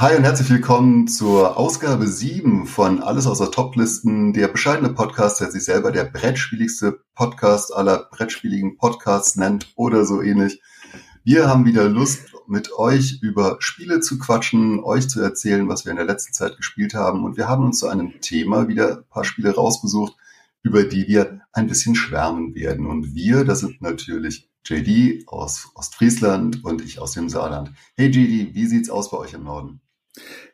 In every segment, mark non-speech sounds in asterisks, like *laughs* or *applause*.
Hi und herzlich willkommen zur Ausgabe 7 von Alles außer Toplisten, der bescheidene Podcast, der sich selber der brettspieligste Podcast aller brettspieligen Podcasts nennt oder so ähnlich. Wir haben wieder Lust, mit euch über Spiele zu quatschen, euch zu erzählen, was wir in der letzten Zeit gespielt haben. Und wir haben uns zu einem Thema wieder ein paar Spiele rausgesucht, über die wir ein bisschen schwärmen werden. Und wir, das sind natürlich JD aus Ostfriesland und ich aus dem Saarland. Hey JD, wie sieht's aus bei euch im Norden?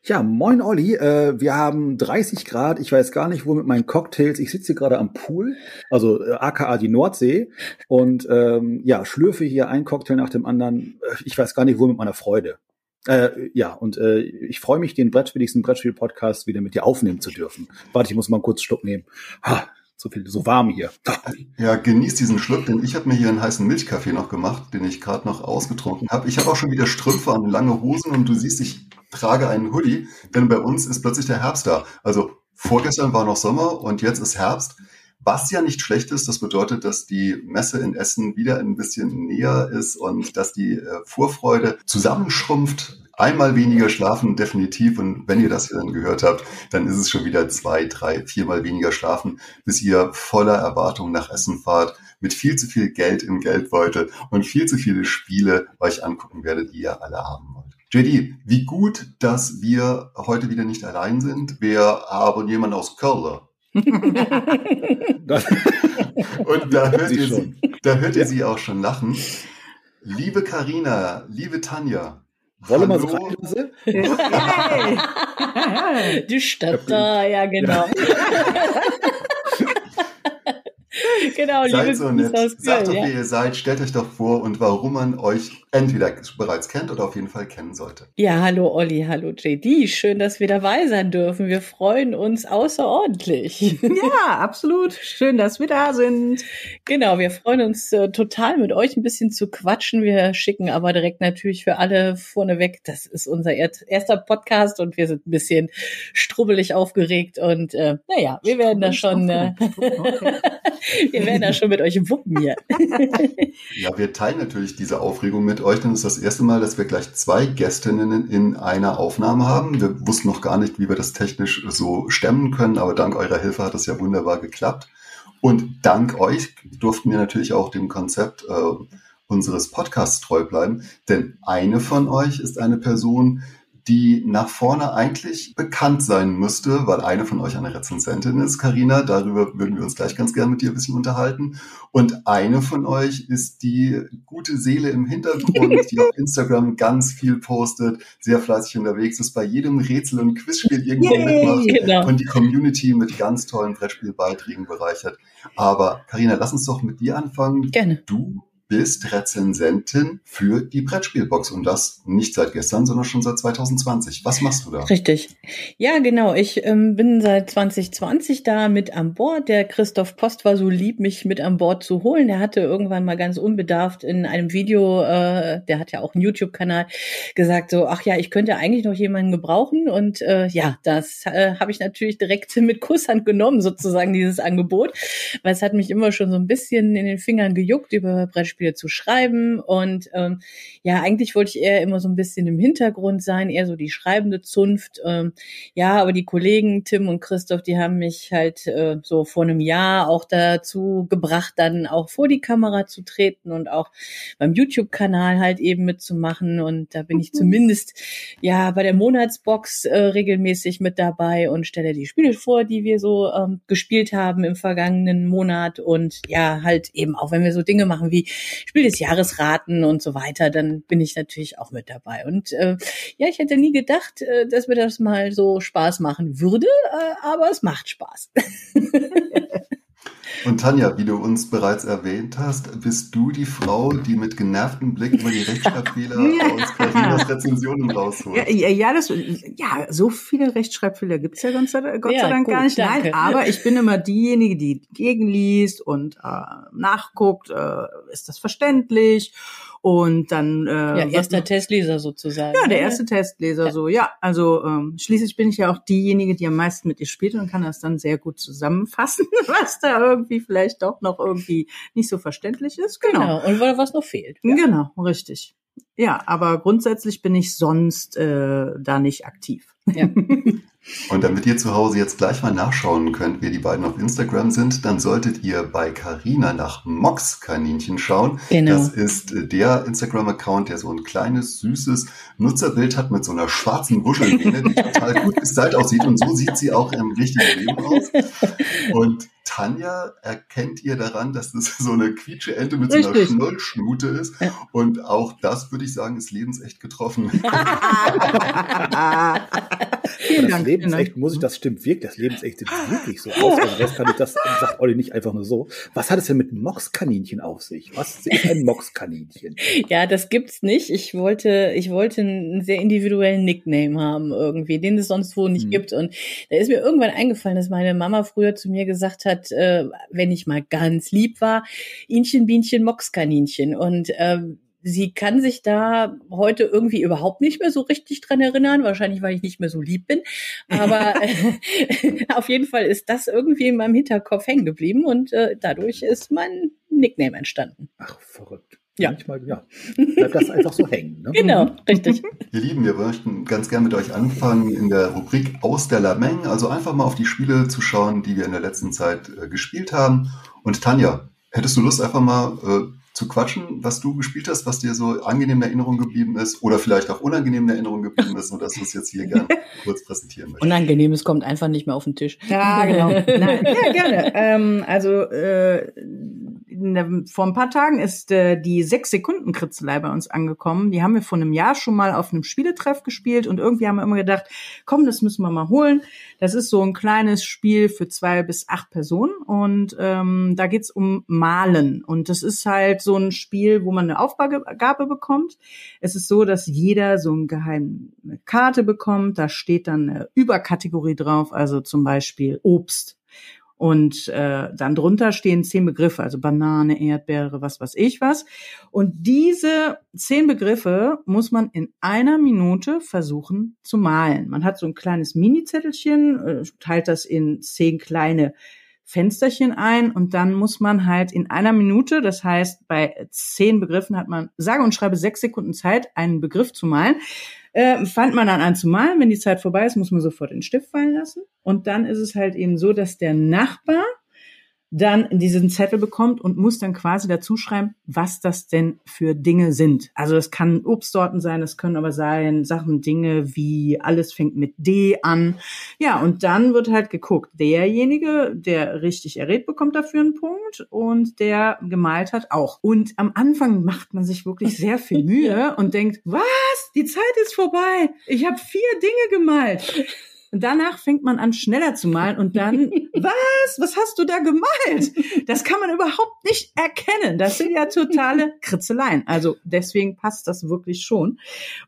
Ja, moin Olli. Äh, wir haben 30 Grad. Ich weiß gar nicht, wo mit meinen Cocktails. Ich sitze hier gerade am Pool, also äh, aka die Nordsee. Und ähm, ja, schlürfe hier ein Cocktail nach dem anderen. Äh, ich weiß gar nicht, wo mit meiner Freude. Äh, ja, und äh, ich freue mich, den brettspieligsten Brettspiel-Podcast wieder mit dir aufnehmen zu dürfen. Warte, ich muss mal einen kurzen Schluck nehmen. Ha, so viel, so warm hier. *laughs* Ja, genieß diesen Schluck, denn ich habe mir hier einen heißen Milchkaffee noch gemacht, den ich gerade noch ausgetrunken habe. Ich habe auch schon wieder Strümpfe an lange Hosen und du siehst, ich trage einen Hoodie, denn bei uns ist plötzlich der Herbst da. Also vorgestern war noch Sommer und jetzt ist Herbst. Was ja nicht schlecht ist, das bedeutet, dass die Messe in Essen wieder ein bisschen näher ist und dass die äh, Vorfreude zusammenschrumpft. Einmal weniger schlafen, definitiv. Und wenn ihr das hier dann gehört habt, dann ist es schon wieder zwei, drei, viermal weniger schlafen, bis ihr voller Erwartung nach Essen fahrt, mit viel zu viel Geld im Geldbeutel und viel zu viele Spiele euch angucken werdet, die ihr alle haben wollt. JD, wie gut, dass wir heute wieder nicht allein sind. Wir haben jemanden aus Köln. *laughs* und da hört, sie ihr, sie, da hört ihr sie auch schon lachen. Liebe Karina, liebe Tanja. Wolle mal so hey. *laughs* Du Stadt da, ja genau. *laughs* genau, seid so nett. Sagt doch, ja. wer ihr seid, stellt euch doch vor und warum man euch entweder bereits kennt oder auf jeden Fall kennen sollte. Ja, hallo Olli, hallo JD. Schön, dass wir dabei sein dürfen. Wir freuen uns außerordentlich. *laughs* Ja, absolut. Schön, dass wir da sind. Genau, wir freuen uns äh, total mit euch ein bisschen zu quatschen. Wir schicken aber direkt natürlich für alle vorneweg, das ist unser erster Podcast und wir sind ein bisschen strubbelig aufgeregt und äh, naja, wir werden da schon äh, *laughs* *laughs* wir werden da schon mit euch wuppen hier. *laughs* ja, wir teilen natürlich diese Aufregung mit euch, denn es ist das erste Mal, dass wir gleich zwei Gästinnen in einer Aufnahme haben. Wir wussten noch gar nicht, wie wir das technisch so stemmen können, aber dank eurer Hilfe hat das ja wunderbar geklappt. Und dank euch durften wir natürlich auch dem Konzept äh, unseres Podcasts treu bleiben, denn eine von euch ist eine Person, die nach vorne eigentlich bekannt sein müsste, weil eine von euch eine Rezensentin ist, Karina. Darüber würden wir uns gleich ganz gerne mit dir ein bisschen unterhalten. Und eine von euch ist die gute Seele im Hintergrund, die auf Instagram ganz viel postet, sehr fleißig unterwegs ist, bei jedem Rätsel und Quizspiel irgendwo Yay, mitmacht genau. und die Community mit ganz tollen Brettspielbeiträgen bereichert. Aber Karina, lass uns doch mit dir anfangen. Gerne. Du bist Rezensentin für die Brettspielbox und das nicht seit gestern, sondern schon seit 2020. Was machst du da? Richtig. Ja, genau. Ich ähm, bin seit 2020 da mit an Bord. Der Christoph Post war so lieb, mich mit an Bord zu holen. Der hatte irgendwann mal ganz unbedarft in einem Video, äh, der hat ja auch einen YouTube-Kanal, gesagt so, ach ja, ich könnte eigentlich noch jemanden gebrauchen. Und äh, ja, das äh, habe ich natürlich direkt *laughs* mit Kusshand genommen, sozusagen dieses Angebot, weil es hat mich immer schon so ein bisschen in den Fingern gejuckt über Brettspiel Beispiele zu schreiben. Und ähm, ja, eigentlich wollte ich eher immer so ein bisschen im Hintergrund sein, eher so die schreibende Zunft. Ähm, ja, aber die Kollegen Tim und Christoph, die haben mich halt äh, so vor einem Jahr auch dazu gebracht, dann auch vor die Kamera zu treten und auch beim YouTube-Kanal halt eben mitzumachen. Und da bin ich mhm. zumindest ja bei der Monatsbox äh, regelmäßig mit dabei und stelle die Spiele vor, die wir so ähm, gespielt haben im vergangenen Monat. Und ja, halt eben auch, wenn wir so Dinge machen wie Spiel des Jahres raten und so weiter, dann bin ich natürlich auch mit dabei. Und äh, ja, ich hätte nie gedacht, äh, dass mir das mal so Spaß machen würde, äh, aber es macht Spaß. *laughs* Und Tanja, wie du uns bereits erwähnt hast, bist du die Frau, die mit genervtem Blick immer die Rechtschreibfehler *laughs* aus Carinas Rezensionen rausholt. Ja, ja, das, ja, so viele Rechtschreibfehler gibt's ja Gott sei, Gott ja, sei Dank gut, gar nicht. Danke. Nein, aber ich bin immer diejenige, die gegenliest und äh, nachguckt, äh, ist das verständlich? Und dann äh, ja, erster Testleser sozusagen. Ja, der erste Testleser ja. so. Ja, also ähm, schließlich bin ich ja auch diejenige, die am meisten mit dir spielt und kann das dann sehr gut zusammenfassen, *laughs* was da irgendwie vielleicht doch noch irgendwie nicht so verständlich ist. Genau. genau. Und was noch fehlt. Ja. Genau, richtig. Ja, aber grundsätzlich bin ich sonst äh, da nicht aktiv. Ja. *laughs* Und damit ihr zu Hause jetzt gleich mal nachschauen könnt, wer die beiden auf Instagram sind, dann solltet ihr bei Carina nach Mox Kaninchen schauen. Genau. Das ist äh, der Instagram-Account, der so ein kleines, süßes Nutzerbild hat mit so einer schwarzen Wuschelmähne, die total gut gestylt aussieht. Und so sieht sie auch im richtigen Leben aus. Und Tanja erkennt ihr daran, dass das so eine quietsche Ente mit Richtig. so einer Schnollschnute ist. Und auch das, würde ich sagen, ist lebensecht getroffen. *laughs* *laughs* *laughs* Vielen Dank. Lebensecht muss ich, das stimmt wirklich, das Lebensecht sieht wirklich so aus. Also das kann ich, das sagt Olli nicht einfach nur so. Was hat es denn mit Moxkaninchen auf sich? Was ist ein Moxkaninchen? *laughs* Ja, das gibt's nicht. Ich wollte, ich wollte einen sehr individuellen Nickname haben irgendwie, den es sonst wo nicht hm. gibt. Und da ist mir irgendwann eingefallen, dass meine Mama früher zu mir gesagt hat, äh, wenn ich mal ganz lieb war, Inchen, Bienchen, Moxkaninchen. Und ähm, sie kann sich da heute irgendwie überhaupt nicht mehr so richtig dran erinnern, wahrscheinlich weil ich nicht mehr so lieb bin, aber *laughs* äh, *laughs* auf jeden Fall ist das irgendwie in meinem Hinterkopf hängen geblieben und äh, dadurch ist mein Nickname entstanden. Ach, verrückt. Ja. Manchmal, ja, bleibt das einfach so hängen. Ne? *laughs* Genau, richtig. Ihr Lieben, wir möchten ganz gerne mit euch anfangen in der Rubrik aus der Lameng, also einfach mal auf die Spiele zu schauen, die wir in der letzten Zeit äh, gespielt haben. Und Tanja, hättest du Lust, einfach mal äh, zu quatschen, was du gespielt hast, was dir so angenehm in Erinnerung geblieben ist oder vielleicht auch unangenehm in Erinnerung geblieben ist, sodass du es jetzt hier gerne *laughs* kurz präsentieren möchtest. Unangenehmes kommt einfach nicht mehr auf den Tisch. Ja, genau. *laughs* Nein, ja, gerne. Ähm, also äh, vor ein paar Tagen ist äh, die sechs Sekunden Kritzelei bei uns angekommen. Die haben wir vor einem Jahr schon mal auf einem Spieletreff gespielt und irgendwie haben wir immer gedacht, komm, das müssen wir mal holen. Das ist so ein kleines Spiel für zwei bis acht Personen und ähm, da geht's um Malen und das ist halt so ein Spiel, wo man eine Aufgabe bekommt. Es ist so, dass jeder so eine geheime Karte bekommt. Da steht dann eine Überkategorie drauf, also zum Beispiel Obst und äh, dann drunter stehen zehn Begriffe, also Banane, Erdbeere, was weiß ich was. Und diese zehn Begriffe muss man in einer Minute versuchen zu malen. Man hat so ein kleines Mini-Zettelchen, äh, teilt das in zehn kleine Fensterchen ein und dann muss man halt in einer Minute, das heißt bei zehn Begriffen hat man sage und schreibe sechs Sekunden Zeit, einen Begriff zu malen. Äh, fand man dann an zu malen, wenn die Zeit vorbei ist, muss man sofort den Stift fallen lassen. Und dann ist es halt eben so, dass der Nachbar dann diesen Zettel bekommt und muss dann quasi dazu schreiben, was das denn für Dinge sind. Also es kann Obstsorten sein, es können aber sein Sachen, Dinge wie alles fängt mit D an. Ja, und dann wird halt geguckt, derjenige, der richtig errät, bekommt dafür einen Punkt und der gemalt hat auch. Und am Anfang macht man sich wirklich sehr viel *laughs* Mühe und denkt, was? Die Zeit ist vorbei. Ich habe vier Dinge gemalt. Und danach fängt man an, schneller zu malen und dann, *laughs* was? Was hast du da gemalt? Das kann man überhaupt nicht erkennen. Das sind ja totale *laughs* Kritzeleien. Also deswegen passt das wirklich schon.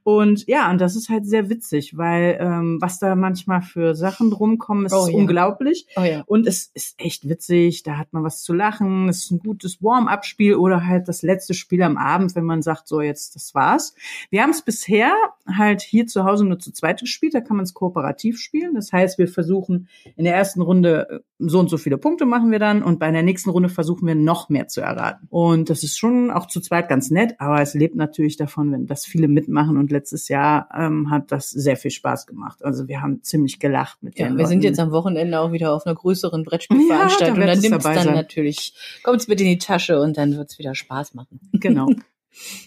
Und ja, und das ist halt sehr witzig, weil ähm, was da manchmal für Sachen drumkommen, ist oh, ja. unglaublich. Oh, ja. Und es ist echt witzig. Da hat man was zu lachen. Es ist ein gutes Warm-up-Spiel oder halt das letzte Spiel am Abend, wenn man sagt, so jetzt, das war's. Wir haben es bisher halt hier zu Hause nur zu zweit gespielt. Da kann man es kooperativ spielen spielen. Das heißt, wir versuchen in der ersten Runde äh, so und so viele Punkte machen wir dann und bei der nächsten Runde versuchen wir noch mehr zu erraten. Und das ist schon auch zu zweit ganz nett, aber es lebt natürlich davon, wenn das viele mitmachen und letztes Jahr ähm, hat das sehr viel Spaß gemacht. Also wir haben ziemlich gelacht mit ja, den Wir Leuten. sind jetzt am Wochenende auch wieder auf einer größeren Brettspielveranstaltung. Ja, da dann nimmt es dann sein. natürlich, kommt es mit in die Tasche und dann wird es wieder Spaß machen. *laughs* Genau.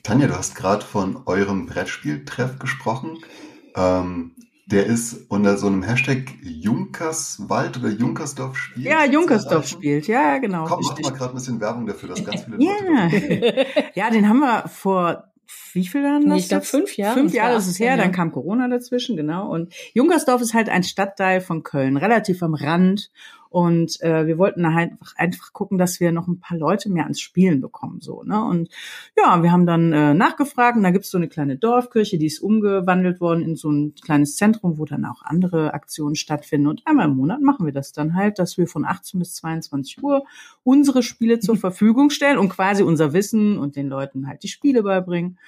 Tanja, du hast gerade von eurem Brettspieltreff gesprochen. Ähm, der ist unter so einem Hashtag Junkerswald oder Junkersdorf spielt. Ja, Junkersdorf spielt, ja, genau. Komm, mach mal gerade ein bisschen Werbung dafür, dass ganz viele Leute. Ja, *laughs* ja den haben wir vor wie viel Jahren das? Ich glaube fünf Jahre. Fünf Jahre ist es her, dann kam Corona dazwischen, genau. Und Junkersdorf ist halt ein Stadtteil von Köln, relativ am Rand. Und äh, wir wollten halt einfach, einfach gucken, dass wir noch ein paar Leute mehr ans Spielen bekommen. so ne Und ja, wir haben dann äh, nachgefragt und da gibt's so eine kleine Dorfkirche, die ist umgewandelt worden in so ein kleines Zentrum, wo dann auch andere Aktionen stattfinden. Und einmal im Monat machen wir das dann halt, dass wir von 18 bis 22 Uhr unsere Spiele zur *laughs* Verfügung stellen und quasi unser Wissen und den Leuten halt die Spiele beibringen.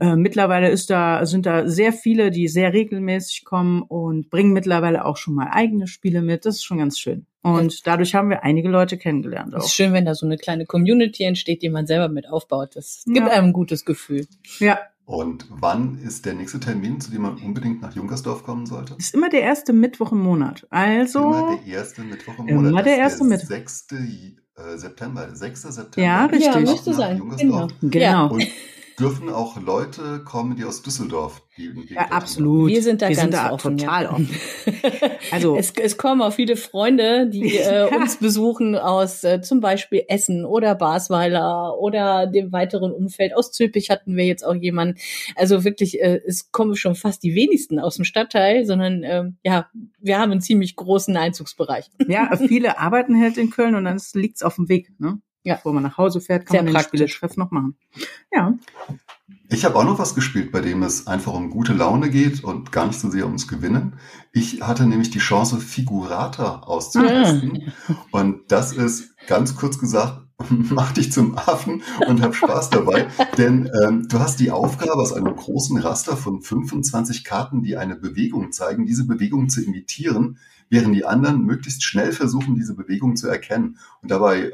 Äh, mittlerweile ist da, sind da sehr viele, die sehr regelmäßig kommen und bringen mittlerweile auch schon mal eigene Spiele mit. Das ist schon ganz schön. Und dadurch haben wir einige Leute kennengelernt. Es ist schön, wenn da so eine kleine Community entsteht, die man selber mit aufbaut. Das gibt ja. einem ein gutes Gefühl. Ja, Und wann ist der nächste Termin, zu dem man unbedingt nach Junkersdorf kommen sollte? Ist immer der erste Mittwoch im Monat. Also immer der erste Mittwoch im Monat. Immer der erste Mittwoch. 6. Äh, September, 6. September. Ja, richtig. Ja, müsste sein. Genau. genau. Und *laughs* dürfen auch Leute kommen, die aus Düsseldorf die, die Ja, absolut. Wir sind da Wir ganz sind da offen, total ja. offen. *laughs* Also es, es kommen auch viele Freunde, die *laughs* äh, uns besuchen aus äh, zum Beispiel Essen oder Basweiler oder dem weiteren Umfeld. Aus Zülpich hatten wir jetzt auch jemanden. Also wirklich, äh, es kommen schon fast die wenigsten aus dem Stadtteil, sondern äh, ja, wir haben einen ziemlich großen Einzugsbereich. Ja, viele arbeiten halt in Köln und dann liegt's auf dem Weg. Ne? Ja. Bevor man nach Hause fährt, kann Sehr man den Spieletreff noch machen. Ja. Ich habe auch noch was gespielt, bei dem es einfach um gute Laune geht und gar nicht so sehr ums Gewinnen. Ich hatte nämlich die Chance, Figurata auszutesten. Ah. Und das ist ganz kurz gesagt, *laughs* mach dich zum Affen und hab Spaß dabei. *laughs* Denn ähm, du hast die Aufgabe, aus einem großen Raster von 25 Karten, die eine Bewegung zeigen, diese Bewegung zu imitieren, während die anderen möglichst schnell versuchen, diese Bewegung zu erkennen. Und dabei äh,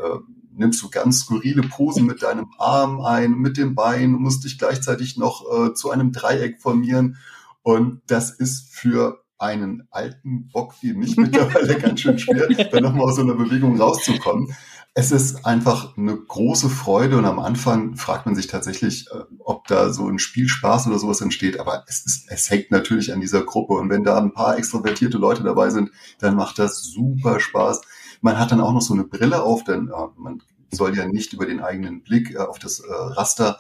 nimmst du ganz skurrile Posen mit deinem Arm ein, mit dem Bein, musst dich gleichzeitig noch äh, zu einem Dreieck formieren. Und das ist für einen alten Bock wie mich *laughs* mittlerweile ganz schön schwer, da nochmal aus so einer Bewegung rauszukommen. Es ist einfach eine große Freude und am Anfang fragt man sich tatsächlich, äh, ob da so ein Spielspaß oder sowas entsteht, aber es, ist, es hängt natürlich an dieser Gruppe und wenn da ein paar extrovertierte Leute dabei sind, dann macht das super Spaß. Man hat dann auch noch so eine Brille auf, denn äh, man soll ja nicht über den eigenen Blick äh, auf das äh, Raster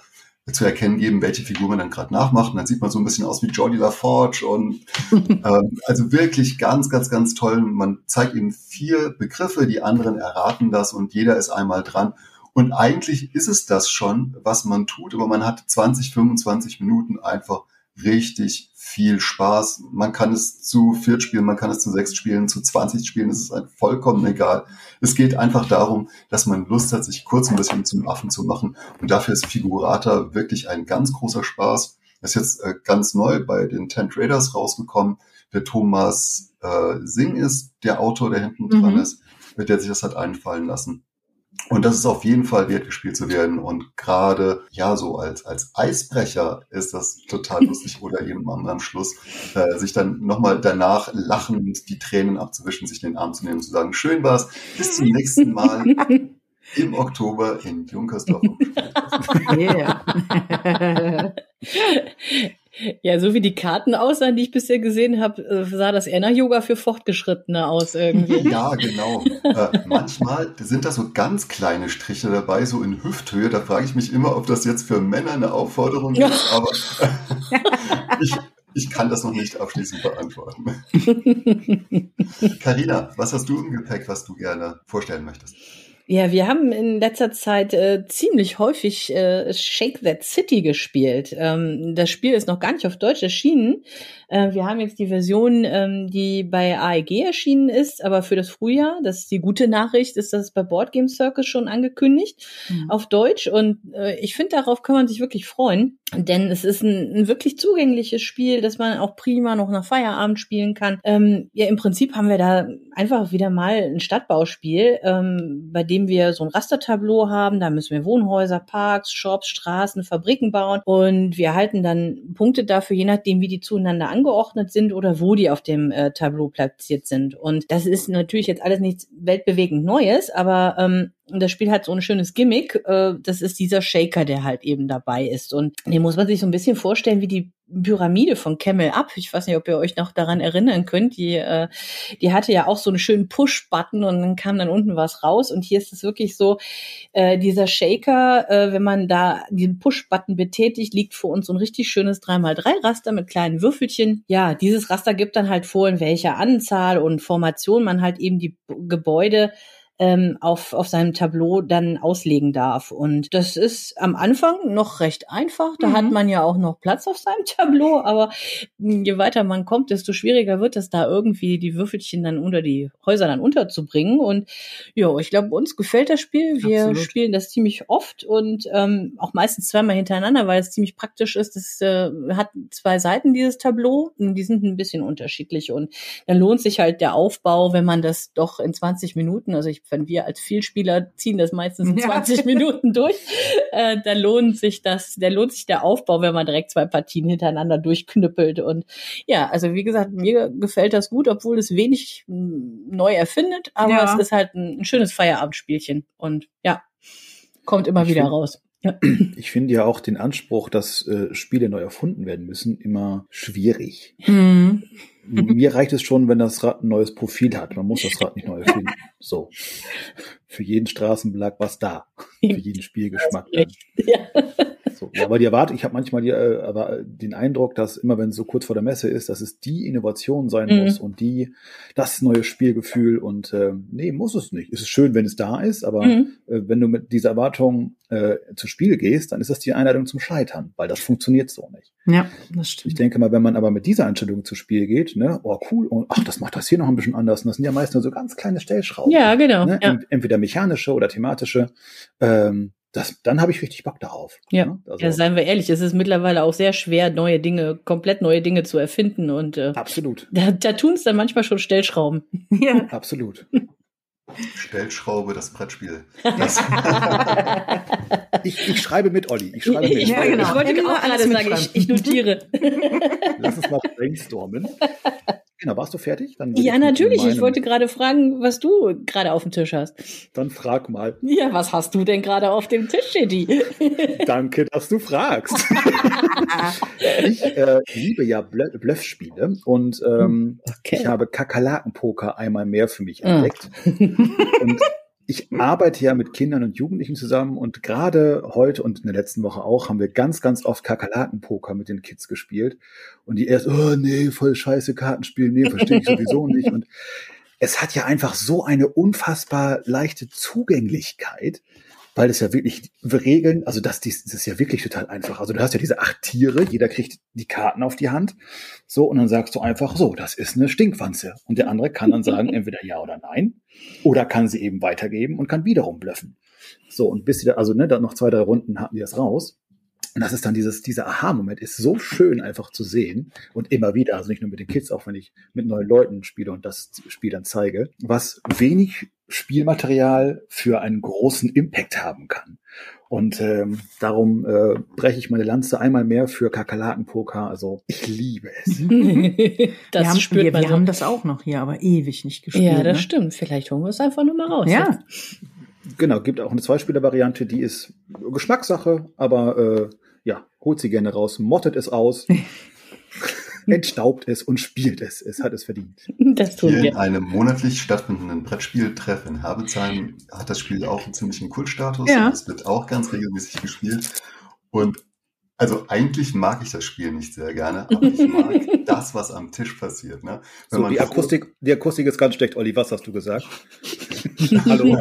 zu erkennen geben, welche Figur man dann gerade nachmacht. Und dann sieht man so ein bisschen aus wie Jordi LaForge und *laughs* ähm, also wirklich ganz, ganz, ganz toll. Man zeigt ihm vier Begriffe, die anderen erraten das und jeder ist einmal dran. Und eigentlich ist es das schon, was man tut, aber man hat 20, 25 Minuten einfach richtig viel Spaß. Man kann es zu viert spielen, man kann es zu sechs spielen, zu 20 spielen, es ist halt vollkommen egal. Es geht einfach darum, dass man Lust hat, sich kurz ein bisschen zum Affen zu machen. Und dafür ist Figurata wirklich ein ganz großer Spaß. Das ist jetzt äh, ganz neu bei den Ten Traders rausgekommen. Der Thomas äh, Singh ist der Autor, der hinten dran mhm. ist, mit der sich das hat einfallen lassen. Und das ist auf jeden Fall wert, gespielt zu werden. Und gerade, ja, so als, als Eisbrecher ist das total *laughs* lustig oder eben am, am Schluss, äh, sich dann nochmal danach lachend die Tränen abzuwischen, sich den Arm zu nehmen und zu sagen, schön war's, bis zum nächsten Mal *laughs* im Oktober in Junkersdorf. *laughs* yeah. Ja, so wie die Karten aussahen, die ich bisher gesehen habe, äh, sah das eher nach Yoga für Fortgeschrittene aus irgendwie. Ja, genau. Äh, manchmal sind da so ganz kleine Striche dabei, so in Hüfthöhe. Da frage ich mich immer, ob das jetzt für Männer eine Aufforderung *laughs* ist, aber *laughs* ich, ich kann das noch nicht abschließend beantworten. *laughs* Karina, was hast du im Gepäck, was du gerne vorstellen möchtest? Ja, wir haben in letzter Zeit äh, ziemlich häufig äh, Shake That City gespielt. Ähm, das Spiel ist noch gar nicht auf Deutsch erschienen. Äh, wir haben jetzt die Version, ähm, die bei AEG erschienen ist, aber für das Frühjahr, das ist die gute Nachricht, ist das bei Board Game Circus schon angekündigt mhm. auf Deutsch. Und äh, ich finde, darauf kann man sich wirklich freuen, denn es ist ein, ein, wirklich zugängliches Spiel, das man auch prima noch nach Feierabend spielen kann. Ähm, ja, im Prinzip haben wir da einfach wieder mal ein Stadtbauspiel, ähm, bei dem wir so ein Rastertableau haben. Da müssen wir Wohnhäuser, Parks, Shops, Straßen, Fabriken bauen und wir halten dann Punkte dafür, je nachdem, wie die zueinander angeordnet sind oder wo die auf dem äh, Tableau platziert sind. Und das ist natürlich jetzt alles nichts weltbewegend Neues, aber ähm, das Spiel hat so ein schönes Gimmick. Äh, das ist dieser Shaker, der halt eben dabei ist. Und den muss man sich so ein bisschen vorstellen wie die Pyramide von Camel Up. Ich weiß nicht, ob ihr euch noch daran erinnern könnt. Die, äh, die hatte ja auch so einen schönen Push-Button und dann kam dann unten was raus. Und hier ist es wirklich so, äh, dieser Shaker, äh, wenn man da diesen Push-Button betätigt, liegt vor uns so ein richtig schönes 3x3-Raster mit kleinen Würfelchen. Ja, dieses Raster gibt dann halt vor, in welcher Anzahl und Formation man halt eben die Gebäude ähm, auf, auf seinem Tableau dann auslegen darf. Und das ist am Anfang noch recht einfach. Da mhm. hat man ja auch noch Platz auf seinem *laughs* Tableau, aber je weiter man kommt, desto schwieriger wird es da irgendwie die Würfelchen dann unter die Häuser dann unterzubringen. Und ja, ich glaube, uns gefällt das Spiel. Wir Absolut. spielen das ziemlich oft und ähm, auch meistens zweimal hintereinander, weil es ziemlich praktisch ist. Das äh, hat zwei Seiten, dieses Tableau, und die sind ein bisschen unterschiedlich. Und dann lohnt sich halt der Aufbau, wenn man das doch in 20 Minuten, also ich wenn wir als Vielspieler ziehen das meistens in 20 ja. *laughs* Minuten durch, äh, da lohnt sich das, der lohnt sich der Aufbau, wenn man direkt zwei Partien hintereinander durchknüppelt. Und ja, also wie gesagt, mir gefällt das gut, obwohl es wenig hm, neu erfindet, aber ja. es ist halt ein, ein schönes Feierabendspielchen. Und ja, kommt immer ich wieder raus. Ja. *clears throat* Ich finde ja auch den Anspruch, dass äh, Spiele neu erfunden werden müssen, immer schwierig. Mhm. Mir reicht es schon, wenn das Rad ein neues Profil hat. Man muss das Rad nicht neu erfinden. *laughs* So. Für jeden Straßenbelag was da. Für jeden Spielgeschmack. Ja. So, ja, aber die Erwartung, ich habe manchmal die, äh, aber den Eindruck, dass immer wenn es so kurz vor der Messe ist, dass es die Innovation sein mhm. muss und die das neue Spielgefühl und äh, nee, muss es nicht. Es ist schön, wenn es da ist, aber mhm. äh, wenn du mit dieser Erwartung äh, zu Spiel gehst, dann ist das die Einladung zum Scheitern, weil das funktioniert so nicht. Ja, das stimmt. Ich denke mal, wenn man aber mit dieser Einstellung zu Spiel geht, ne, oh cool, und ach, das macht das hier noch ein bisschen anders. Und das sind ja meist nur so ganz kleine Stellschrauben. Ja, genau. Ne? Ja. Entweder mechanische oder thematische. Ähm, das, dann habe ich richtig Bock darauf. Ja, ne? also, ja, seien wir ehrlich, es ist mittlerweile auch sehr schwer, neue Dinge, komplett neue Dinge zu erfinden. Und äh, absolut. Da, da tun es dann manchmal schon Stellschrauben. Ja, absolut. *laughs* Stellschraube, das Brettspiel. Das *laughs* ich, ich, schreibe mit, Olli. Ich schreibe mit. Ja, genau. Ich wollte auch gerade sagen, ich, ich notiere. Lass uns mal brainstormen. Genau, warst du fertig? ja, natürlich. Ich wollte gerade fragen, was du gerade auf dem Tisch hast. Dann frag mal. Ja, was hast du denn gerade auf dem Tisch, Shitty? *laughs* Danke, dass du fragst. *laughs* ich äh, liebe ja Bluffspiele und ähm, okay. ich habe Kakerlakenpoker einmal mehr für mich ah. entdeckt. *laughs* und ich arbeite ja mit Kindern und Jugendlichen zusammen und gerade heute und in der letzten Woche auch haben wir ganz, ganz oft Kakerlakenpoker mit den Kids gespielt. Und die erst, oh nee, voll scheiße Kartenspiel, nee, verstehe ich sowieso *laughs* nicht. Und es hat ja einfach so eine unfassbar leichte Zugänglichkeit weil es ja wirklich Regeln, also das, das ist ja wirklich total einfach. Also du hast ja diese acht Tiere, jeder kriegt die Karten auf die Hand, so und dann sagst du einfach so, das ist eine Stinkwanze und der andere kann dann sagen *laughs* entweder ja oder nein oder kann sie eben weitergeben und kann wiederum blöffen. So und bis sie da, also ne, dann noch zwei drei Runden hatten die das raus. Und das ist dann dieses, dieser Aha-Moment ist so schön einfach zu sehen und immer wieder, also nicht nur mit den Kids, auch wenn ich mit neuen Leuten spiele und das Spiel dann zeige, was wenig Spielmaterial für einen großen Impact haben kann. Und ähm, darum äh, breche ich meine Lanze einmal mehr für Kakerlakenpoker. Also ich liebe es. *laughs* das wir haben, spürt wir, man wir so. haben das auch noch hier, aber ewig nicht gespielt. Ja, das ne? stimmt. Vielleicht holen wir es einfach nur mal raus. Ja. Genau, gibt auch eine Zweispieler-Variante, die ist Geschmackssache, aber äh, ja, holt sie gerne raus, mottet es aus. *laughs* entstaubt es und spielt es. Es hat es verdient. Das tun Hier wir. In einem monatlich stattfindenden Brettspieltreff in Herbesheim hat das Spiel auch einen ziemlichen Kultstatus. Ja. Es wird auch ganz regelmäßig gespielt. Und also eigentlich mag ich das Spiel nicht sehr gerne, aber ich mag *laughs* das, was am Tisch passiert. Ne? Wenn so, die, Akustik, die Akustik ist ganz schlecht, Olli. Was hast du gesagt? *laughs* Hallo.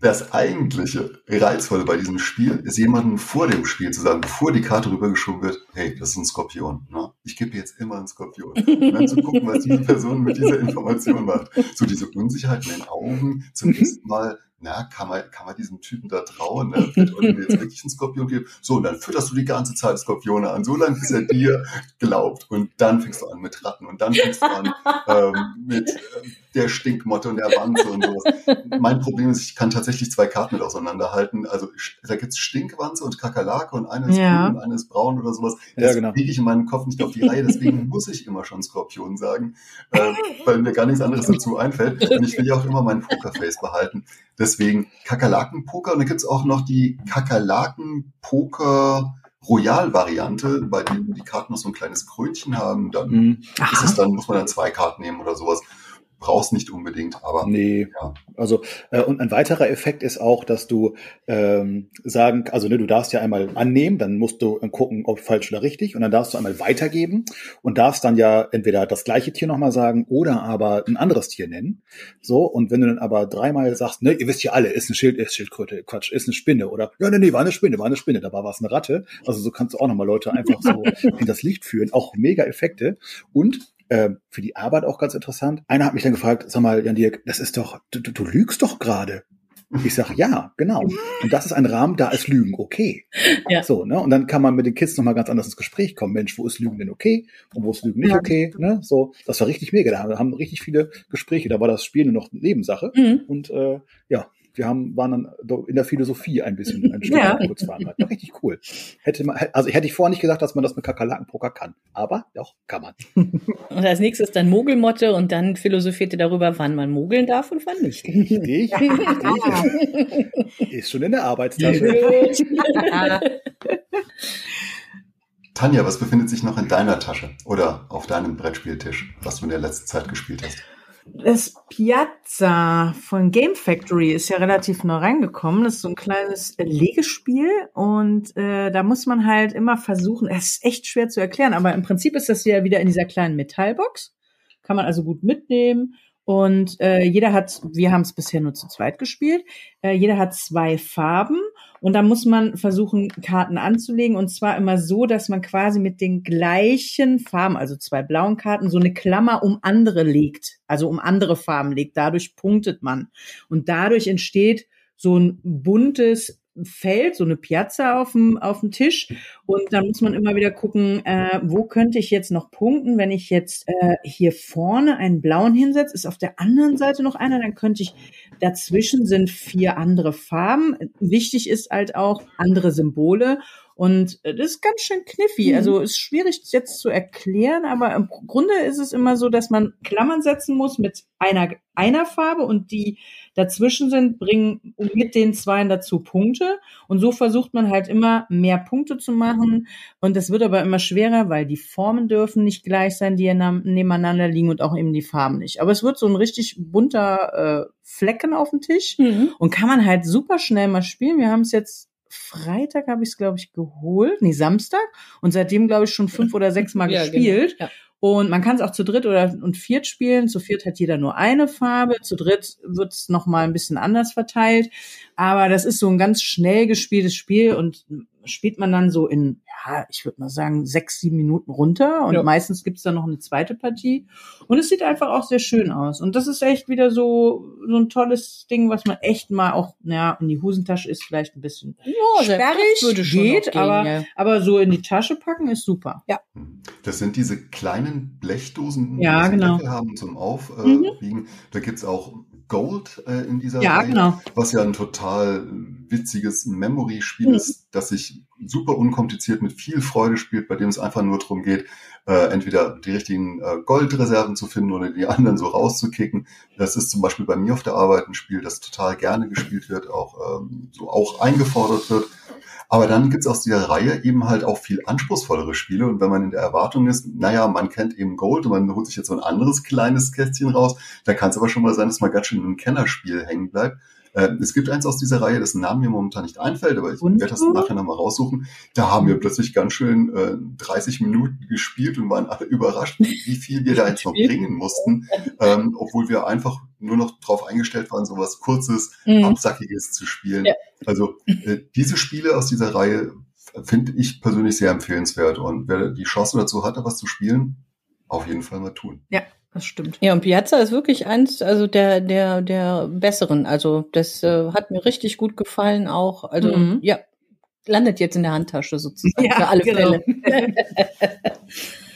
Das eigentliche Reizvolle bei diesem Spiel ist jemanden vor dem Spiel zu sagen, bevor die Karte rübergeschoben wird, hey, das ist ein Skorpion. Ne? Ich gebe jetzt immer einen Skorpion. Und dann zu gucken, was diese Person mit dieser Information macht. So diese Unsicherheit in den Augen, zum ersten Mal na, kann man, kann man diesem Typen da trauen, ne? Wird Oliver jetzt wirklich einen Skorpion geben? So, und dann fütterst du die ganze Zeit Skorpione an, so lange, bis er dir glaubt. Und dann fängst du an mit Ratten und dann fängst du an ähm, mit äh, der Stinkmotte und der Wanze und sowas. Mein Problem ist, ich kann tatsächlich zwei Karten mit auseinanderhalten. Also da gibt's Stinkwanze und Kakerlake und eine ist ja. grün und eine ist braun oder sowas. Das ja, genau. kriege ich in meinem Kopf nicht auf die Reihe, deswegen muss ich immer schon Skorpion sagen, äh, weil mir gar nichts anderes dazu einfällt. Und ich will ja auch immer mein Pokerface behalten. Deswegen Kakerlaken-Poker. Und dann gibt's auch noch die Kakerlaken-Poker Royal-Variante, bei denen die Karten noch so ein kleines Krönchen haben. Dann mhm. ist es dann, muss man dann zwei Karten nehmen oder sowas brauchst nicht unbedingt, aber nee. Ja. Also äh, und ein weiterer Effekt ist auch, dass du ähm, sagen, also ne, du darfst ja einmal annehmen, dann musst du gucken, ob falsch oder richtig, und dann darfst du einmal weitergeben und darfst dann ja entweder das gleiche Tier nochmal sagen oder aber ein anderes Tier nennen. So und wenn du dann aber dreimal sagst, ne, ihr wisst ja alle, ist ein Schild, ist Schildkröte, Quatsch, ist eine Spinne oder ja, ne, nee, war eine Spinne, war eine Spinne, dabei war es eine Ratte. Also so kannst du auch nochmal Leute einfach so *laughs* in das Licht führen, auch mega Effekte und äh, für die Arbeit auch ganz interessant. Einer hat mich dann gefragt, sag mal, Jan Dirk, das ist doch, du, du lügst doch gerade. Ich sag ja, genau. Und das ist ein Rahmen, da ist Lügen okay. Ja. So, ne? Und dann kann man mit den Kids nochmal ganz anders ins Gespräch kommen. Mensch, wo ist Lügen denn okay? Und wo ist Lügen nicht okay? Ne? So, das war richtig mega. Da haben richtig viele Gespräche. Da war das Spiel nur noch Nebensache. Mhm. Und äh, ja, wir haben, waren dann in der Philosophie ein bisschen ein Stück ja. Ja, richtig cool. Hätte man, also hätte ich vorher nicht gesagt, dass man das mit Kakerlakenpoker kann. Aber doch, kann man. *laughs* Und als nächstes dann Mogelmotte und dann philosophierte darüber, wann man mogeln darf und wann nicht. Richtig, richtig. *laughs* Ist schon in der Arbeitstasche. *laughs* Tanja, was befindet sich noch in deiner Tasche oder auf deinem Brettspieltisch, was du in der letzten Zeit gespielt hast? Das Piazza von Game Factory ist ja relativ neu reingekommen. Das ist so ein kleines Legespiel und äh, da muss man halt immer versuchen, es ist echt schwer zu erklären, aber im Prinzip ist das ja wieder in dieser kleinen Metallbox. Kann man also gut mitnehmen und äh, jeder hat, wir haben es bisher nur zu zweit gespielt, äh, jeder hat zwei Farben. Und da muss man versuchen, Karten anzulegen. Und zwar immer so, dass man quasi mit den gleichen Farben, also zwei blauen Karten, so eine Klammer um andere legt, also um andere Farben legt. Dadurch punktet man. Und dadurch entsteht so ein buntes Feld, so eine Piazza auf dem, auf dem Tisch. Und dann muss man immer wieder gucken, äh, wo könnte ich jetzt noch punkten? Wenn ich jetzt äh, hier vorne einen blauen hinsetze, ist auf der anderen Seite noch einer, dann könnte ich, dazwischen sind vier andere Farben. Wichtig ist halt auch andere Symbole. Und äh, das ist ganz schön kniffy. Mhm. Also ist schwierig jetzt zu erklären, aber im Grunde ist es immer so, dass man Klammern setzen muss mit einer, einer Farbe und die dazwischen sind, bringen mit den Zweien dazu Punkte. Und so versucht man halt immer mehr Punkte zu machen. Und das wird aber immer schwerer, weil die Formen dürfen nicht gleich sein, die nebeneinander liegen und auch eben die Farben nicht. Aber es wird so ein richtig bunter äh, Flecken auf dem Tisch mhm. und kann man halt super schnell mal spielen. Wir haben es jetzt Freitag habe ich es, glaube ich, geholt. Nee, Samstag. Und seitdem, glaube ich, schon fünf oder sechs Mal ja, genau. gespielt. Genau. Ja. Und man kann es auch zu dritt oder und viert spielen. Zu viert hat jeder nur eine Farbe. Zu dritt wird es nochmal ein bisschen anders verteilt. Aber das ist so ein ganz schnell gespieltes Spiel und spielt man dann so in, ja, ich würde mal sagen, sechs, sieben Minuten runter und ja. meistens gibt's dann noch eine zweite Partie. Und es sieht einfach auch sehr schön aus. Und das ist echt wieder so, so ein tolles Ding, was man echt mal auch, naja, in die Hosentasche ist vielleicht ein bisschen ja, sperrig, würde geht, gehen, aber, ja. aber so in die Tasche packen ist super. Ja. Das sind diese kleinen Blechdosen, ja, die genau. haben zum Aufwiegen. Mhm. Da gibt's auch Gold äh, in dieser ja, Reihe, genau. was ja ein total witziges Memory-Spiel mhm. ist, das sich super unkompliziert mit viel Freude spielt, bei dem es einfach nur darum geht, äh, entweder die richtigen äh, Goldreserven zu finden oder die *laughs* anderen so rauszukicken. Das ist zum Beispiel bei mir auf der Arbeit ein Spiel, das total gerne gespielt wird, auch ähm, so auch eingefordert wird. Aber dann gibt's aus dieser Reihe eben halt auch viel anspruchsvollere Spiele. Und wenn man in der Erwartung ist, naja, man kennt eben Gold und man holt sich jetzt so ein anderes kleines Kästchen raus, dann kann es aber schon mal sein, dass man ganz schön in einem Kennerspiel hängen bleibt. Äh, es gibt eins aus dieser Reihe, dessen Namen mir momentan nicht einfällt, aber ich werde das nachher nochmal raussuchen. Da haben wir plötzlich ganz schön äh, 30 Minuten gespielt und waren alle überrascht, wie viel wir da jetzt noch bringen mussten, ähm, obwohl wir einfach nur noch darauf eingestellt waren, so was Kurzes, mhm. Absackiges zu spielen. Ja. Also äh, diese Spiele aus dieser Reihe finde ich persönlich sehr empfehlenswert und wer die Chance dazu hat, da was zu spielen, auf jeden Fall mal tun. Ja, das stimmt. Ja, und Piazza ist wirklich eins, also der, der, der besseren. Also das äh, hat mir richtig gut gefallen auch. Also mhm. ja, landet jetzt in der Handtasche sozusagen ja, für alle genau. Fälle. *laughs* *laughs*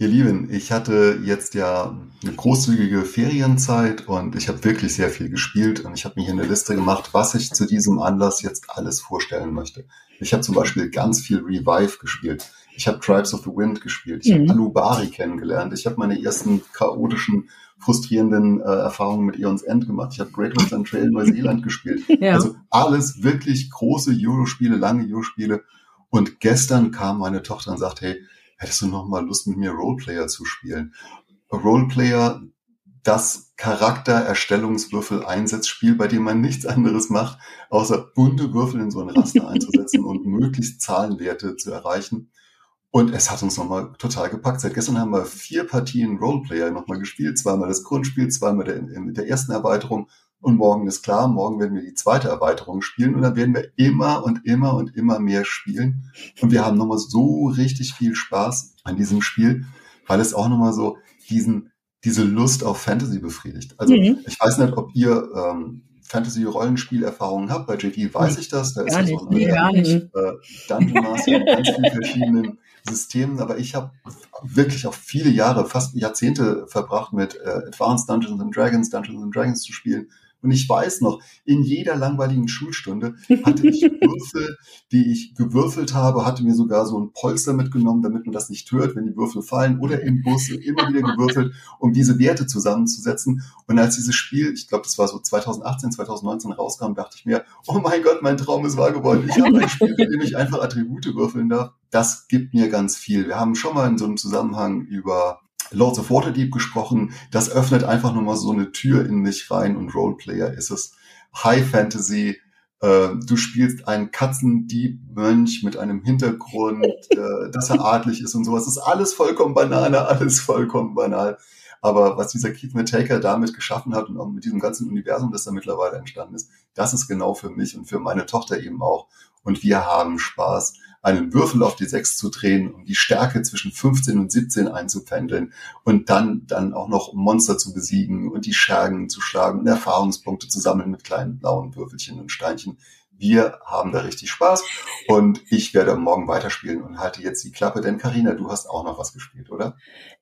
Ihr Lieben, ich hatte jetzt ja eine großzügige Ferienzeit und ich habe wirklich sehr viel gespielt und ich habe mir hier eine Liste gemacht, was ich zu diesem Anlass jetzt alles vorstellen möchte. Ich habe zum Beispiel ganz viel Revive gespielt. Ich habe Tribes of the Wind gespielt. Ich mhm. habe Alubari kennengelernt. Ich habe meine ersten chaotischen, frustrierenden äh, Erfahrungen mit Eons End gemacht. Ich habe Great Western Trail Neuseeland gespielt. *laughs* Ja. Also alles wirklich große Eurospiele, lange Eurospiele. Und gestern kam meine Tochter und sagt, hey, hättest du noch mal Lust mit mir Roleplayer zu spielen? Roleplayer, das Charaktererstellungswürfel-Einsatzspiel, bei dem man nichts anderes macht, außer bunte Würfel in so ein Raster einzusetzen und *laughs* möglichst Zahlenwerte zu erreichen. Und es hat uns nochmal total gepackt. Seit gestern haben wir vier Partien Roleplayer nochmal gespielt. Zweimal das Grundspiel, zweimal der, mit der ersten Erweiterung. Und morgen ist klar, morgen werden wir die zweite Erweiterung spielen. Und dann werden wir immer und immer und immer mehr spielen. Und wir haben nochmal so richtig viel Spaß an diesem Spiel, weil es auch nochmal so diesen, diese Lust auf Fantasy befriedigt. Also mhm. ich weiß nicht, ob ihr ähm, Fantasy-Rollenspielerfahrungen habe. Bei JD weiß ich das. Da ist ja so ein gar nicht. Äh, Dungeon Master in ganz vielen verschiedenen Systemen. Aber ich habe wirklich auch viele Jahre, fast Jahrzehnte verbracht mit äh, Advanced Dungeons and Dragons, Dungeons and Dragons zu spielen und ich weiß noch, in jeder langweiligen Schulstunde hatte ich *laughs* Würfel, die ich gewürfelt habe, hatte mir sogar so ein Polster mitgenommen, damit man das nicht hört, wenn die Würfel fallen oder im Bus immer wieder gewürfelt, um diese Werte zusammenzusetzen. Und als dieses Spiel, ich glaube, das war so 2018, 2019 rauskam, dachte ich mir, oh mein Gott, mein Traum ist wahr geworden. Ich habe ein Spiel, in dem ich einfach Attribute würfeln darf. Das gibt mir ganz viel. Wir haben schon mal in so einem Zusammenhang über Lords of Waterdeep gesprochen. Das öffnet einfach nochmal so eine Tür in mich rein und Roleplayer ist es. High Fantasy, äh, du spielst einen Katzendieb-Mönch mit einem Hintergrund, *laughs* äh, dass er adlig ist und sowas. Das ist alles vollkommen Banane, alles vollkommen banal. Aber was dieser Keith Metaker damit geschaffen hat und auch mit diesem ganzen Universum, das da mittlerweile entstanden ist, das ist genau für mich und für meine Tochter eben auch. Und wir haben Spaß einen Würfel auf die 6 zu drehen, um die Stärke zwischen 15 und 17 einzupendeln und dann, dann auch noch Monster zu besiegen und die Schergen zu schlagen und Erfahrungspunkte zu sammeln mit kleinen blauen Würfelchen und Steinchen. Wir haben da richtig Spaß und ich werde morgen weiterspielen und halte jetzt die Klappe, denn Karina, du hast auch noch was gespielt, oder?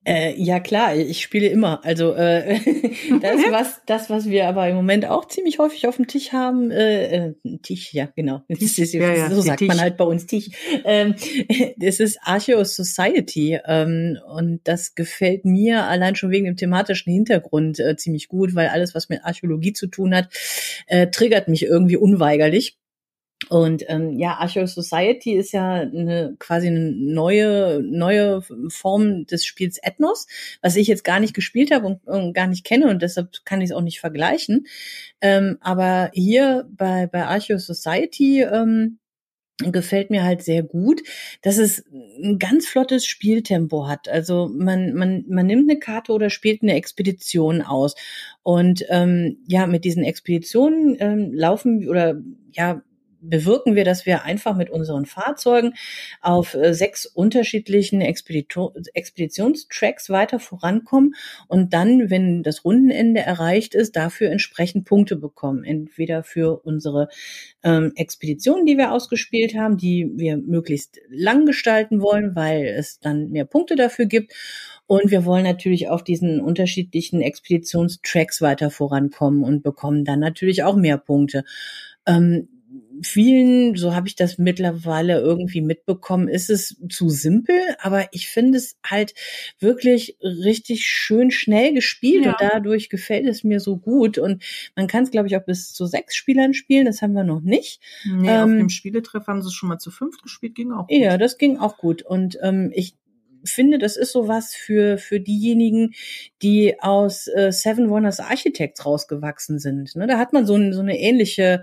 Äh, ja klar, ich spiele immer. Also äh, *laughs* das was das was wir aber im Moment auch ziemlich häufig auf dem Tisch haben. Äh, äh Tisch, ja genau. *laughs* Tisch, ist, ja, ja, so sagt Tisch. man halt bei uns Tisch. Ähm, *laughs* das ist Archeo Society ähm, und das gefällt mir allein schon wegen dem thematischen Hintergrund äh, ziemlich gut, weil alles was mit Archäologie zu tun hat, äh, triggert mich irgendwie unweigerlich. Und ähm, ja, Archeo Society ist ja eine, quasi eine neue neue Form des Spiels Ethnos, was ich jetzt gar nicht gespielt habe und, und gar nicht kenne und deshalb kann ich es auch nicht vergleichen. Ähm, aber hier bei bei Archeo Society ähm, gefällt mir halt sehr gut, dass es ein ganz flottes Spieltempo hat. Also man, man, man nimmt eine Karte oder spielt eine Expedition aus. Und ähm, ja, mit diesen Expeditionen ähm, laufen oder ja, bewirken wir, dass wir einfach mit unseren Fahrzeugen auf äh, sechs unterschiedlichen Expeditionstracks weiter vorankommen und dann, wenn das Rundenende erreicht ist, dafür entsprechend Punkte bekommen. Entweder für unsere ähm, Expeditionen, die wir ausgespielt haben, die wir möglichst lang gestalten wollen, weil es dann mehr Punkte dafür gibt. Und wir wollen natürlich auf diesen unterschiedlichen Expeditionstracks weiter vorankommen und bekommen dann natürlich auch mehr Punkte. Ähm, vielen, so habe ich das mittlerweile irgendwie mitbekommen, ist es zu simpel, aber ich finde es halt wirklich richtig schön schnell gespielt ja. und dadurch gefällt es mir so gut und man kann es, glaube ich, auch bis zu sechs Spielern spielen, das haben wir noch nicht. Nee, ähm, auf dem Spieletreff haben sie es schon mal zu fünf gespielt, ging auch gut. Ja, das ging auch gut und ähm, ich finde, das ist sowas für für diejenigen, die aus äh, Seven Wonders Architects rausgewachsen sind. Ne? Da hat man so, ein, so eine ähnliche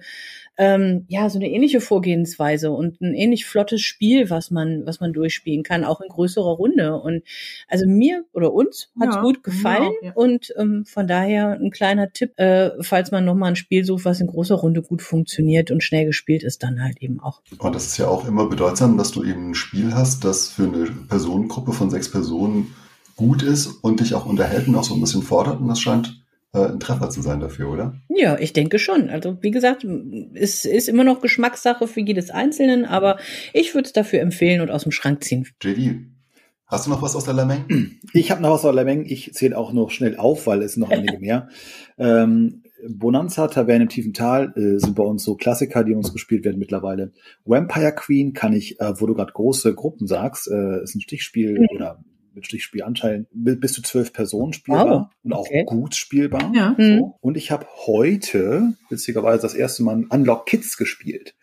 ähm, ja so eine ähnliche Vorgehensweise und ein ähnlich flottes Spiel, was man was man durchspielen kann, auch in größerer Runde. Und also mir oder uns hat's ja, gut gefallen ja, ja. und ähm, von daher ein kleiner Tipp, äh, falls man noch mal ein Spiel sucht, was in großer Runde gut funktioniert und schnell gespielt ist, dann halt eben auch. Und das ist ja auch immer bedeutsam, dass du eben ein Spiel hast, das für eine Personengruppe von sechs Personen gut ist und dich auch unterhält und auch so ein bisschen fordert. Und das scheint ein Treffer zu sein dafür, oder? Ja, ich denke schon. Also wie gesagt, es ist immer noch Geschmackssache für jedes Einzelnen, aber ich würde es dafür empfehlen und aus dem Schrank ziehen. JD, hast du noch was aus der Lameng? *clears throat* Ich habe noch was aus der Lameng. Ich zähle auch noch schnell auf, weil es noch einige *laughs* mehr. Ähm, Bonanza, Taverne im tiefen Tal äh, sind bei uns so Klassiker, die uns gespielt werden mittlerweile. Vampire Queen kann ich, äh, wo du gerade große Gruppen sagst, äh, ist ein Stichspiel mhm. oder mit Stichspielanteilen bis zu zwölf Personen spielbar oh, und auch okay. gut spielbar. Ja. So. Mhm. Und ich habe heute, witzigerweise, das erste Mal Unlock Kids gespielt.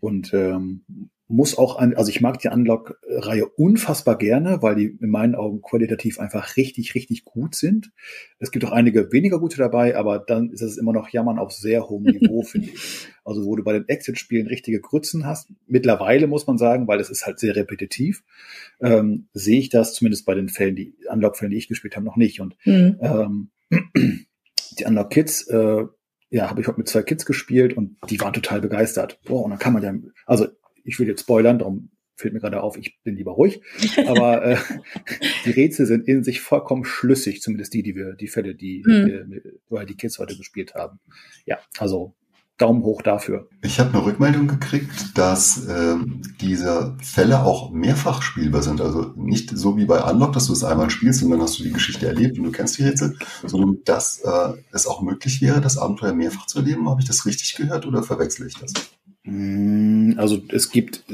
Und ähm, muss auch an, also ich mag die Unlock-Reihe unfassbar gerne, weil die in meinen Augen qualitativ einfach richtig, richtig gut sind. Es gibt auch einige weniger gute dabei, aber dann ist es immer noch Jammern auf sehr hohem Niveau, *laughs* finde ich. Also wo du bei den Exit-Spielen richtige Grützen hast. Mittlerweile muss man sagen, weil es ist halt sehr repetitiv, ähm, sehe ich das zumindest bei den Fällen, die Unlock-Fällen, die ich gespielt habe, noch nicht. Und mhm. ähm, *clears throat* die Unlock Kids, äh, ja, habe ich heute mit zwei Kids gespielt und die waren total begeistert. Boah, und dann kann man ja, also ich will jetzt spoilern, darum fällt mir gerade auf, ich bin lieber ruhig. Aber äh, *laughs* die Rätsel sind in sich vollkommen schlüssig, zumindest die, die wir, die Fälle, die, mhm. die, die Kids heute gespielt haben. Ja, also Daumen hoch dafür. Ich habe eine Rückmeldung gekriegt, dass ähm, diese Fälle auch mehrfach spielbar sind. Also nicht so wie bei Unlock, dass du es einmal spielst und dann hast du die Geschichte erlebt und du kennst die Rätsel, sondern dass äh, es auch möglich wäre, das Abenteuer mehrfach zu erleben. Habe ich das richtig gehört oder verwechsel ich das? Mm, also es gibt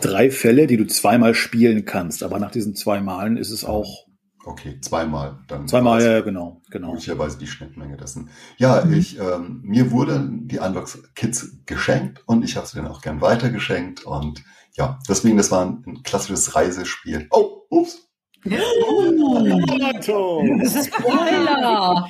drei Fälle, die du zweimal spielen kannst, aber nach diesen zwei Malen ist es auch Okay, zweimal. Dann zweimal, ja, genau, genau. Möglicherweise die Schnittmenge dessen. Ja, mhm. ich, ähm, mir wurden die Unbox Kits geschenkt und ich habe sie dann auch gern weitergeschenkt und ja, deswegen, das war ein, ein klassisches Reisespiel. Oh, ups. Oh, Spoiler!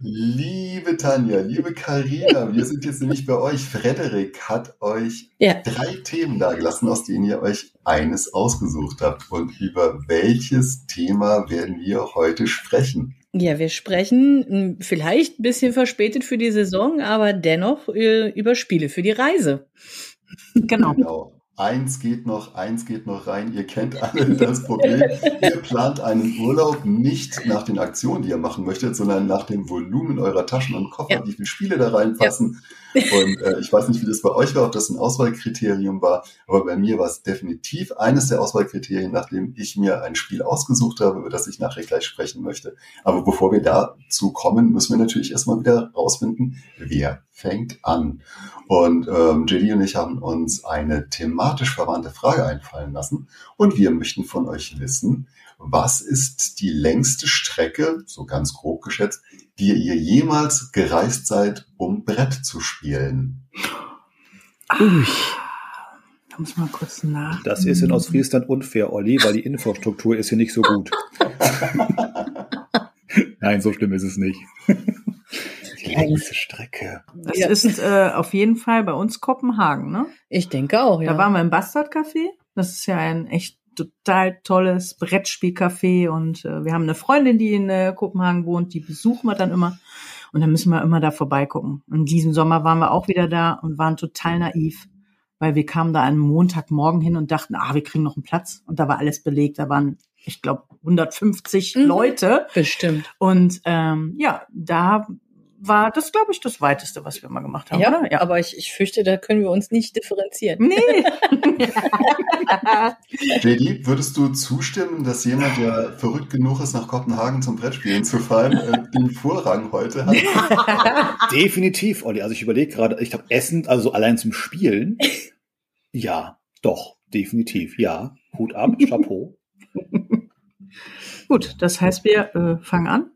Liebe Tanja, liebe Karina, wir sind jetzt nämlich bei euch. Frederik hat euch ja. drei Themen dagelassen, aus denen ihr euch eines ausgesucht habt. Und über welches Thema werden wir heute sprechen? Ja, wir sprechen hm, vielleicht ein bisschen verspätet für die Saison, aber dennoch äh, über Spiele für die Reise. Genau. genau. Eins geht noch, eins geht noch rein. Ihr kennt alle das Problem. ihr plant einen Urlaub nicht nach den Aktionen, die ihr machen möchtet, sondern nach dem Volumen eurer Taschen und Koffer, ja. wie viele Spiele da reinpassen. Ja. Und äh, ich weiß nicht, wie das bei euch war, ob das ein Auswahlkriterium war, aber bei mir war es definitiv eines der Auswahlkriterien, nachdem ich mir ein Spiel ausgesucht habe, über das ich nachher gleich sprechen möchte. Aber bevor wir dazu kommen, müssen wir natürlich erstmal wieder rausfinden, wer fängt an. Und ähm, JD und ich haben uns eine thematisch verwandte Frage einfallen lassen und wir möchten von euch wissen, was ist die längste Strecke, so ganz grob geschätzt, die ihr jemals gereist seid, um Brett zu spielen? Ui. Da muss man kurz nach. Das ist in Ostfriesland unfair, Olli, weil die Infrastruktur ist hier nicht so gut. *laughs* Nein, so schlimm ist es nicht. Die längste Strecke. Das ja. ist äh, auf jeden Fall bei uns Kopenhagen, ne? Ich denke auch, ja. Da waren wir im Bastard Café. Das ist ja ein echt total tolles Brettspielcafé und äh, wir haben eine Freundin, die in äh, Kopenhagen wohnt, die besuchen wir dann immer und dann müssen wir immer da vorbeigucken. Und diesem Sommer waren wir auch wieder da und waren total naiv, weil wir kamen da einen Montagmorgen hin und dachten, ah, wir kriegen noch einen Platz und da war alles belegt. Da waren, ich glaube, 150 mhm, Leute. Bestimmt. Und ähm, ja, da war das, glaube ich, das weiteste, was wir mal gemacht haben. Ja, ja. aber ich, ich fürchte, da können wir uns nicht differenzieren. Nee. *laughs* JD, würdest du zustimmen, dass jemand, der verrückt genug ist, nach Kopenhagen zum Brettspielen zu fahren, äh, den Vorrang heute hat? *laughs* Definitiv, Olli. Also ich überlege gerade, ich glaube, Essen, also allein zum Spielen, ja, doch, definitiv, ja. Hut ab, Chapeau. Gut, das heißt, wir äh, fangen an.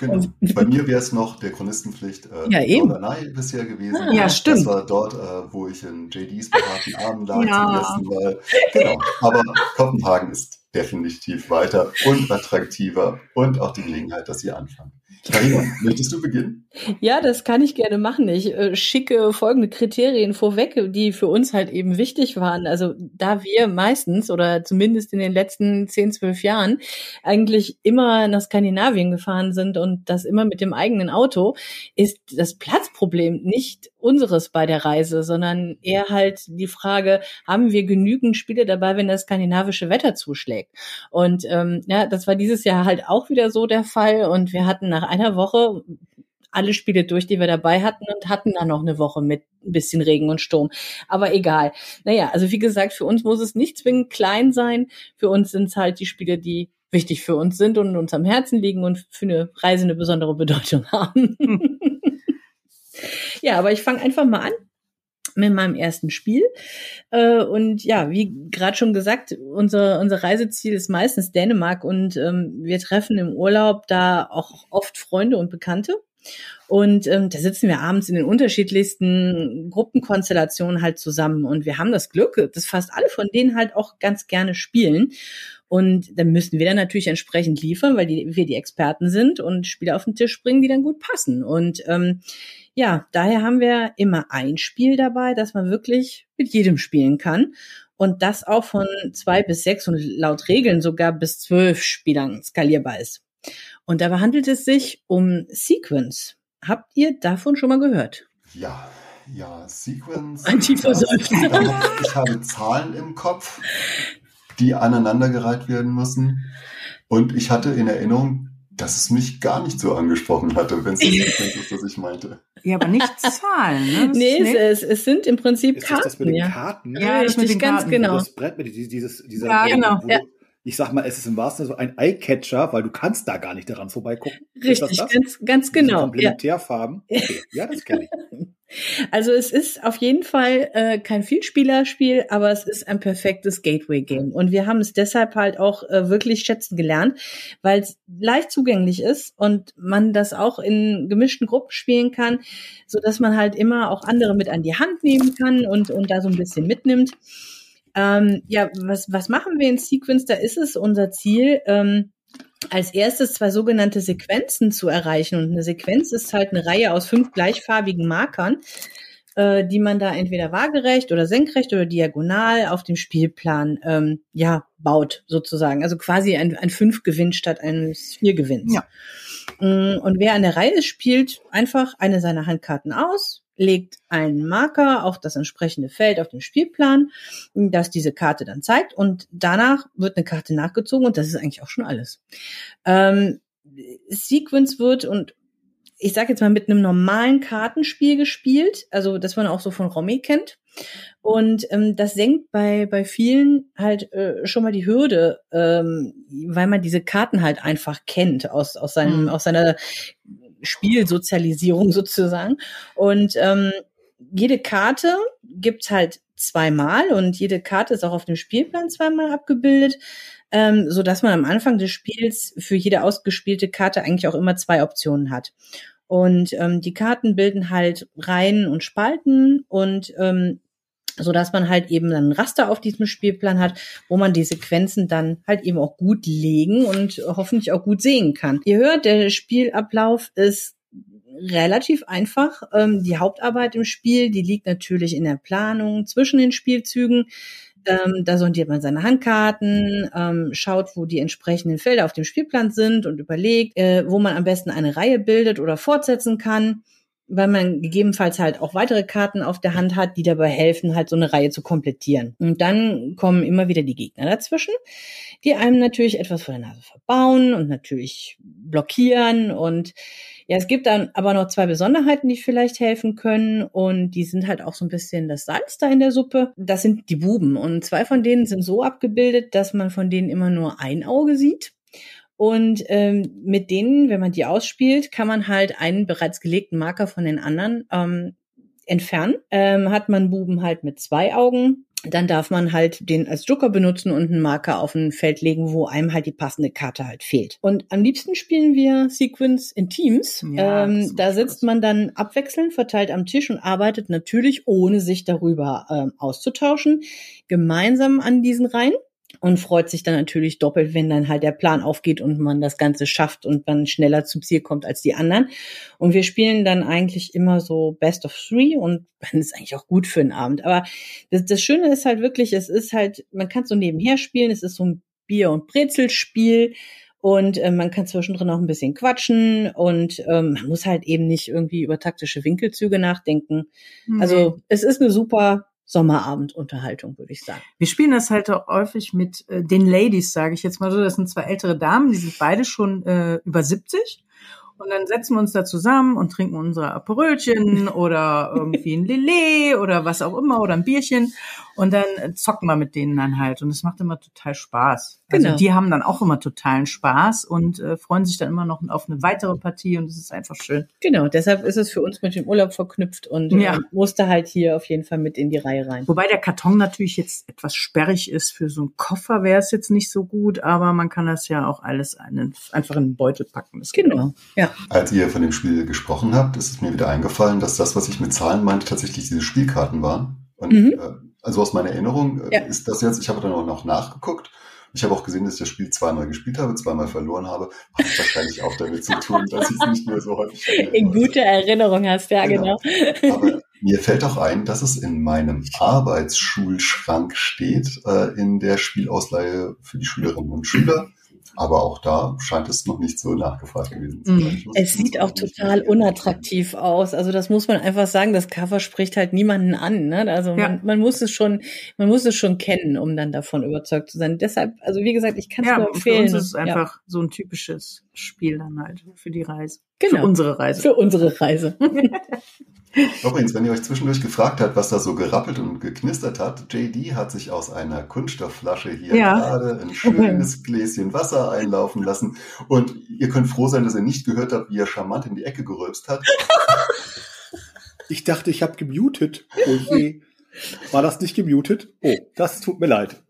Genau. Bei mir wäre es noch der Chronistenpflicht äh, ja, eben. bisher gewesen. Ja, stimmt. Das war dort, äh, wo ich in JDs behaarten Abend lag ja. zum ersten Mal. Genau. Aber Kopenhagen ist definitiv weiter und attraktiver und auch die Gelegenheit, dass ihr anfangt. Karina, möchtest du beginnen? Ja, das kann ich gerne machen. Ich äh, schicke folgende Kriterien vorweg, die für uns halt eben wichtig waren. Also da wir meistens oder zumindest in den letzten 10, 12 Jahren eigentlich immer nach Skandinavien gefahren sind und das immer mit dem eigenen Auto, ist das Platzproblem nicht unseres bei der Reise, sondern eher halt die Frage, haben wir genügend Spiele dabei, wenn das skandinavische Wetter zuschlägt? Und ähm, ja, das war dieses Jahr halt auch wieder so der Fall und wir hatten nach einer Woche alle Spiele durch, die wir dabei hatten und hatten dann noch eine Woche mit ein bisschen Regen und Sturm. Aber egal. Naja, also wie gesagt, für uns muss es nicht zwingend klein sein. Für uns sind es halt die Spiele, die wichtig für uns sind und uns am Herzen liegen und für eine Reise eine besondere Bedeutung *laughs* haben. Ja, aber ich fange einfach mal an mit meinem ersten Spiel. Äh, und ja, wie gerade schon gesagt, unser, unser Reiseziel ist meistens Dänemark und ähm, wir treffen im Urlaub da auch oft Freunde und Bekannte. Und ähm, da sitzen wir abends in den unterschiedlichsten Gruppenkonstellationen halt zusammen. Und wir haben das Glück, dass fast alle von denen halt auch ganz gerne spielen. Und dann müssen wir dann natürlich entsprechend liefern, weil die, wir die Experten sind und Spiele auf den Tisch bringen, die dann gut passen. Und ähm, ja, daher haben wir immer ein Spiel dabei, das man wirklich mit jedem spielen kann. Und das auch von zwei bis sechs und laut Regeln sogar bis zwölf Spielern skalierbar ist. Und dabei handelt es sich um Sequence. Habt ihr davon schon mal gehört? Ja, ja, Sequence. Ein tiefer. Ich habe Zahlen im Kopf, die aneinandergereiht werden müssen. Und ich hatte in Erinnerung, dass es mich gar nicht so angesprochen hatte, wenn es das *laughs* ist, was ich meinte. Ja, aber nicht Zahlen, ne? *laughs* nee, es, es, sind im Prinzip ist Karten. Das, das mit den ja. Karten? Ja, richtig, mit den ganz Karten. genau. Das Brett mit dieses, dieser ja, genau. Ja. Ich sag mal, es ist im wahrsten Sinne so ein Eyecatcher, weil du kannst da gar nicht daran vorbeigucken. Richtig, ganz, ganz genau. Komplementärfarben. Okay. Ja, das kenne ich. *laughs* Also es ist auf jeden Fall äh, kein Vielspielerspiel, aber es ist ein perfektes Gateway-Game. Und wir haben es deshalb halt auch äh, wirklich schätzen gelernt, weil es leicht zugänglich ist und man das auch in gemischten Gruppen spielen kann, so dass man halt immer auch andere mit an die Hand nehmen kann und, und da so ein bisschen mitnimmt. Ähm, ja, was, was machen wir in Sequence? Da ist es unser Ziel, ähm, als erstes zwei sogenannte Sequenzen zu erreichen. Und eine Sequenz ist halt eine Reihe aus fünf gleichfarbigen Markern, äh, die man da entweder waagerecht oder senkrecht oder diagonal auf dem Spielplan ähm, ja baut, sozusagen. Also quasi ein, ein Fünf-Gewinn statt eines Vier-Gewinns. Ja. Mm, und wer an der Reihe ist, spielt einfach eine seiner Handkarten aus, legt einen Marker auf das entsprechende Feld auf dem Spielplan, das diese Karte dann zeigt und danach wird eine Karte nachgezogen und das ist eigentlich auch schon alles. Ähm, Sequence wird und ich sage jetzt mal mit einem normalen Kartenspiel gespielt, also das man auch so von Romy kennt. Und ähm, das senkt bei, bei vielen halt äh, schon mal die Hürde, ähm, weil man diese Karten halt einfach kennt aus, aus, seinem, mhm. aus seiner Spielsozialisierung *laughs* sozusagen. Und ähm, jede Karte gibt's halt zweimal und jede Karte ist auch auf dem Spielplan zweimal abgebildet, ähm, so dass man am Anfang des Spiels für jede ausgespielte Karte eigentlich auch immer zwei Optionen hat. Und ähm, die Karten bilden halt Reihen und Spalten und ähm, so dass man halt eben ein Raster auf diesem Spielplan hat, wo man die Sequenzen dann halt eben auch gut legen und hoffentlich auch gut sehen kann. Ihr hört, der Spielablauf ist relativ einfach. Ähm, die Hauptarbeit im Spiel, die liegt natürlich in der Planung zwischen den Spielzügen. Ähm, da sondiert man seine Handkarten, ähm, schaut, wo die entsprechenden Felder auf dem Spielplan sind und überlegt, äh, wo man am besten eine Reihe bildet oder fortsetzen kann weil man gegebenenfalls halt auch weitere Karten auf der Hand hat, die dabei helfen, halt so eine Reihe zu komplettieren. Und dann kommen immer wieder die Gegner dazwischen, die einem natürlich etwas vor der Nase verbauen und natürlich blockieren. Und ja, es gibt dann aber noch zwei Besonderheiten, die vielleicht helfen können. Und die sind halt auch so ein bisschen das Salz da in der Suppe. Das sind die Buben. Und zwei von denen sind so abgebildet, dass man von denen immer nur ein Auge sieht. Und ähm, mit denen, wenn man die ausspielt, kann man halt einen bereits gelegten Marker von den anderen ähm, entfernen. Ähm, hat man Buben halt mit zwei Augen, dann darf man halt den als Joker benutzen und einen Marker auf ein Feld legen, wo einem halt die passende Karte halt fehlt. Und am liebsten spielen wir Sequence in Teams. Ja, ähm, da sitzt man dann abwechselnd verteilt am Tisch und arbeitet natürlich, ohne sich darüber ähm, auszutauschen, gemeinsam an diesen Reihen und freut sich dann natürlich doppelt, wenn dann halt der Plan aufgeht und man das Ganze schafft und man schneller zum Ziel kommt als die anderen. Und wir spielen dann eigentlich immer so Best of Three und dann ist eigentlich auch gut für den Abend. Aber das, das Schöne ist halt wirklich, es ist halt, man kann so nebenher spielen, es ist so ein Bier- und Brezelspiel. Und äh, man kann zwischendrin auch ein bisschen quatschen und ähm, man muss halt eben nicht irgendwie über taktische Winkelzüge nachdenken. Mhm. Also es ist eine super Sommerabendunterhaltung, würde ich sagen. Wir spielen das halt auch häufig mit äh, den Ladies, sage ich jetzt mal so. Das sind zwei ältere Damen, die sind beide schon äh, über 70 und dann setzen wir uns da zusammen und trinken unsere Aperölchen *laughs* oder irgendwie ein Lillet oder was auch immer oder ein Bierchen. Und dann zocken wir mit denen dann halt. Und es macht immer total Spaß. Also genau. die haben dann auch immer totalen Spaß und äh, freuen sich dann immer noch auf eine weitere Partie und es ist einfach schön. Genau, deshalb ist es für uns mit dem Urlaub verknüpft und ja. äh, musste halt hier auf jeden Fall mit in die Reihe rein. Wobei der Karton natürlich jetzt etwas sperrig ist. Für so einen Koffer wäre es jetzt nicht so gut, aber man kann das ja auch alles einen, einfach in einen Beutel packen. Genau, ja. Als ihr von dem Spiel gesprochen habt, ist es mir wieder eingefallen, dass das, was ich mit Zahlen meinte, tatsächlich diese Spielkarten waren. Und mhm. äh, also aus meiner Erinnerung äh, ja. ist das jetzt, ich habe dann auch noch nachgeguckt. Ich habe auch gesehen, dass ich das Spiel zweimal gespielt habe, zweimal verloren habe. Hat *laughs* wahrscheinlich auch damit zu tun, dass ich es nicht mehr so häufig spiele. In guter Erinnerung hast, ja, genau. genau. Aber *laughs* mir fällt auch ein, dass es in meinem Arbeitsschulschrank steht, äh, in der Spielausleihe für die Schülerinnen und Schüler. Aber auch da scheint es noch nicht so nachgefragt gewesen zu sein. Mm. Es sieht auch total unattraktiv aus. Also das muss man einfach sagen. Das Cover spricht halt niemanden an. Ne? Also ja. man, man, muss es schon, man muss es schon kennen, um dann davon überzeugt zu sein. Deshalb, also wie gesagt, ich kann es ja, nur empfehlen. Für uns ist es einfach ja. so ein typisches Spiel dann halt für die Reise. Genau. Für unsere Reise. Für unsere Reise. *laughs* Übrigens, wenn ihr euch zwischendurch gefragt habt, was da so gerappelt und geknistert hat, JD hat sich aus einer Kunststoffflasche hier ja. gerade ein schönes Gläschen Wasser einlaufen lassen. Und ihr könnt froh sein, dass ihr nicht gehört habt, wie er charmant in die Ecke gerülpst hat. *laughs* Ich dachte, ich habe gemutet. Oh je. War das nicht gemutet? Oh, das tut mir leid.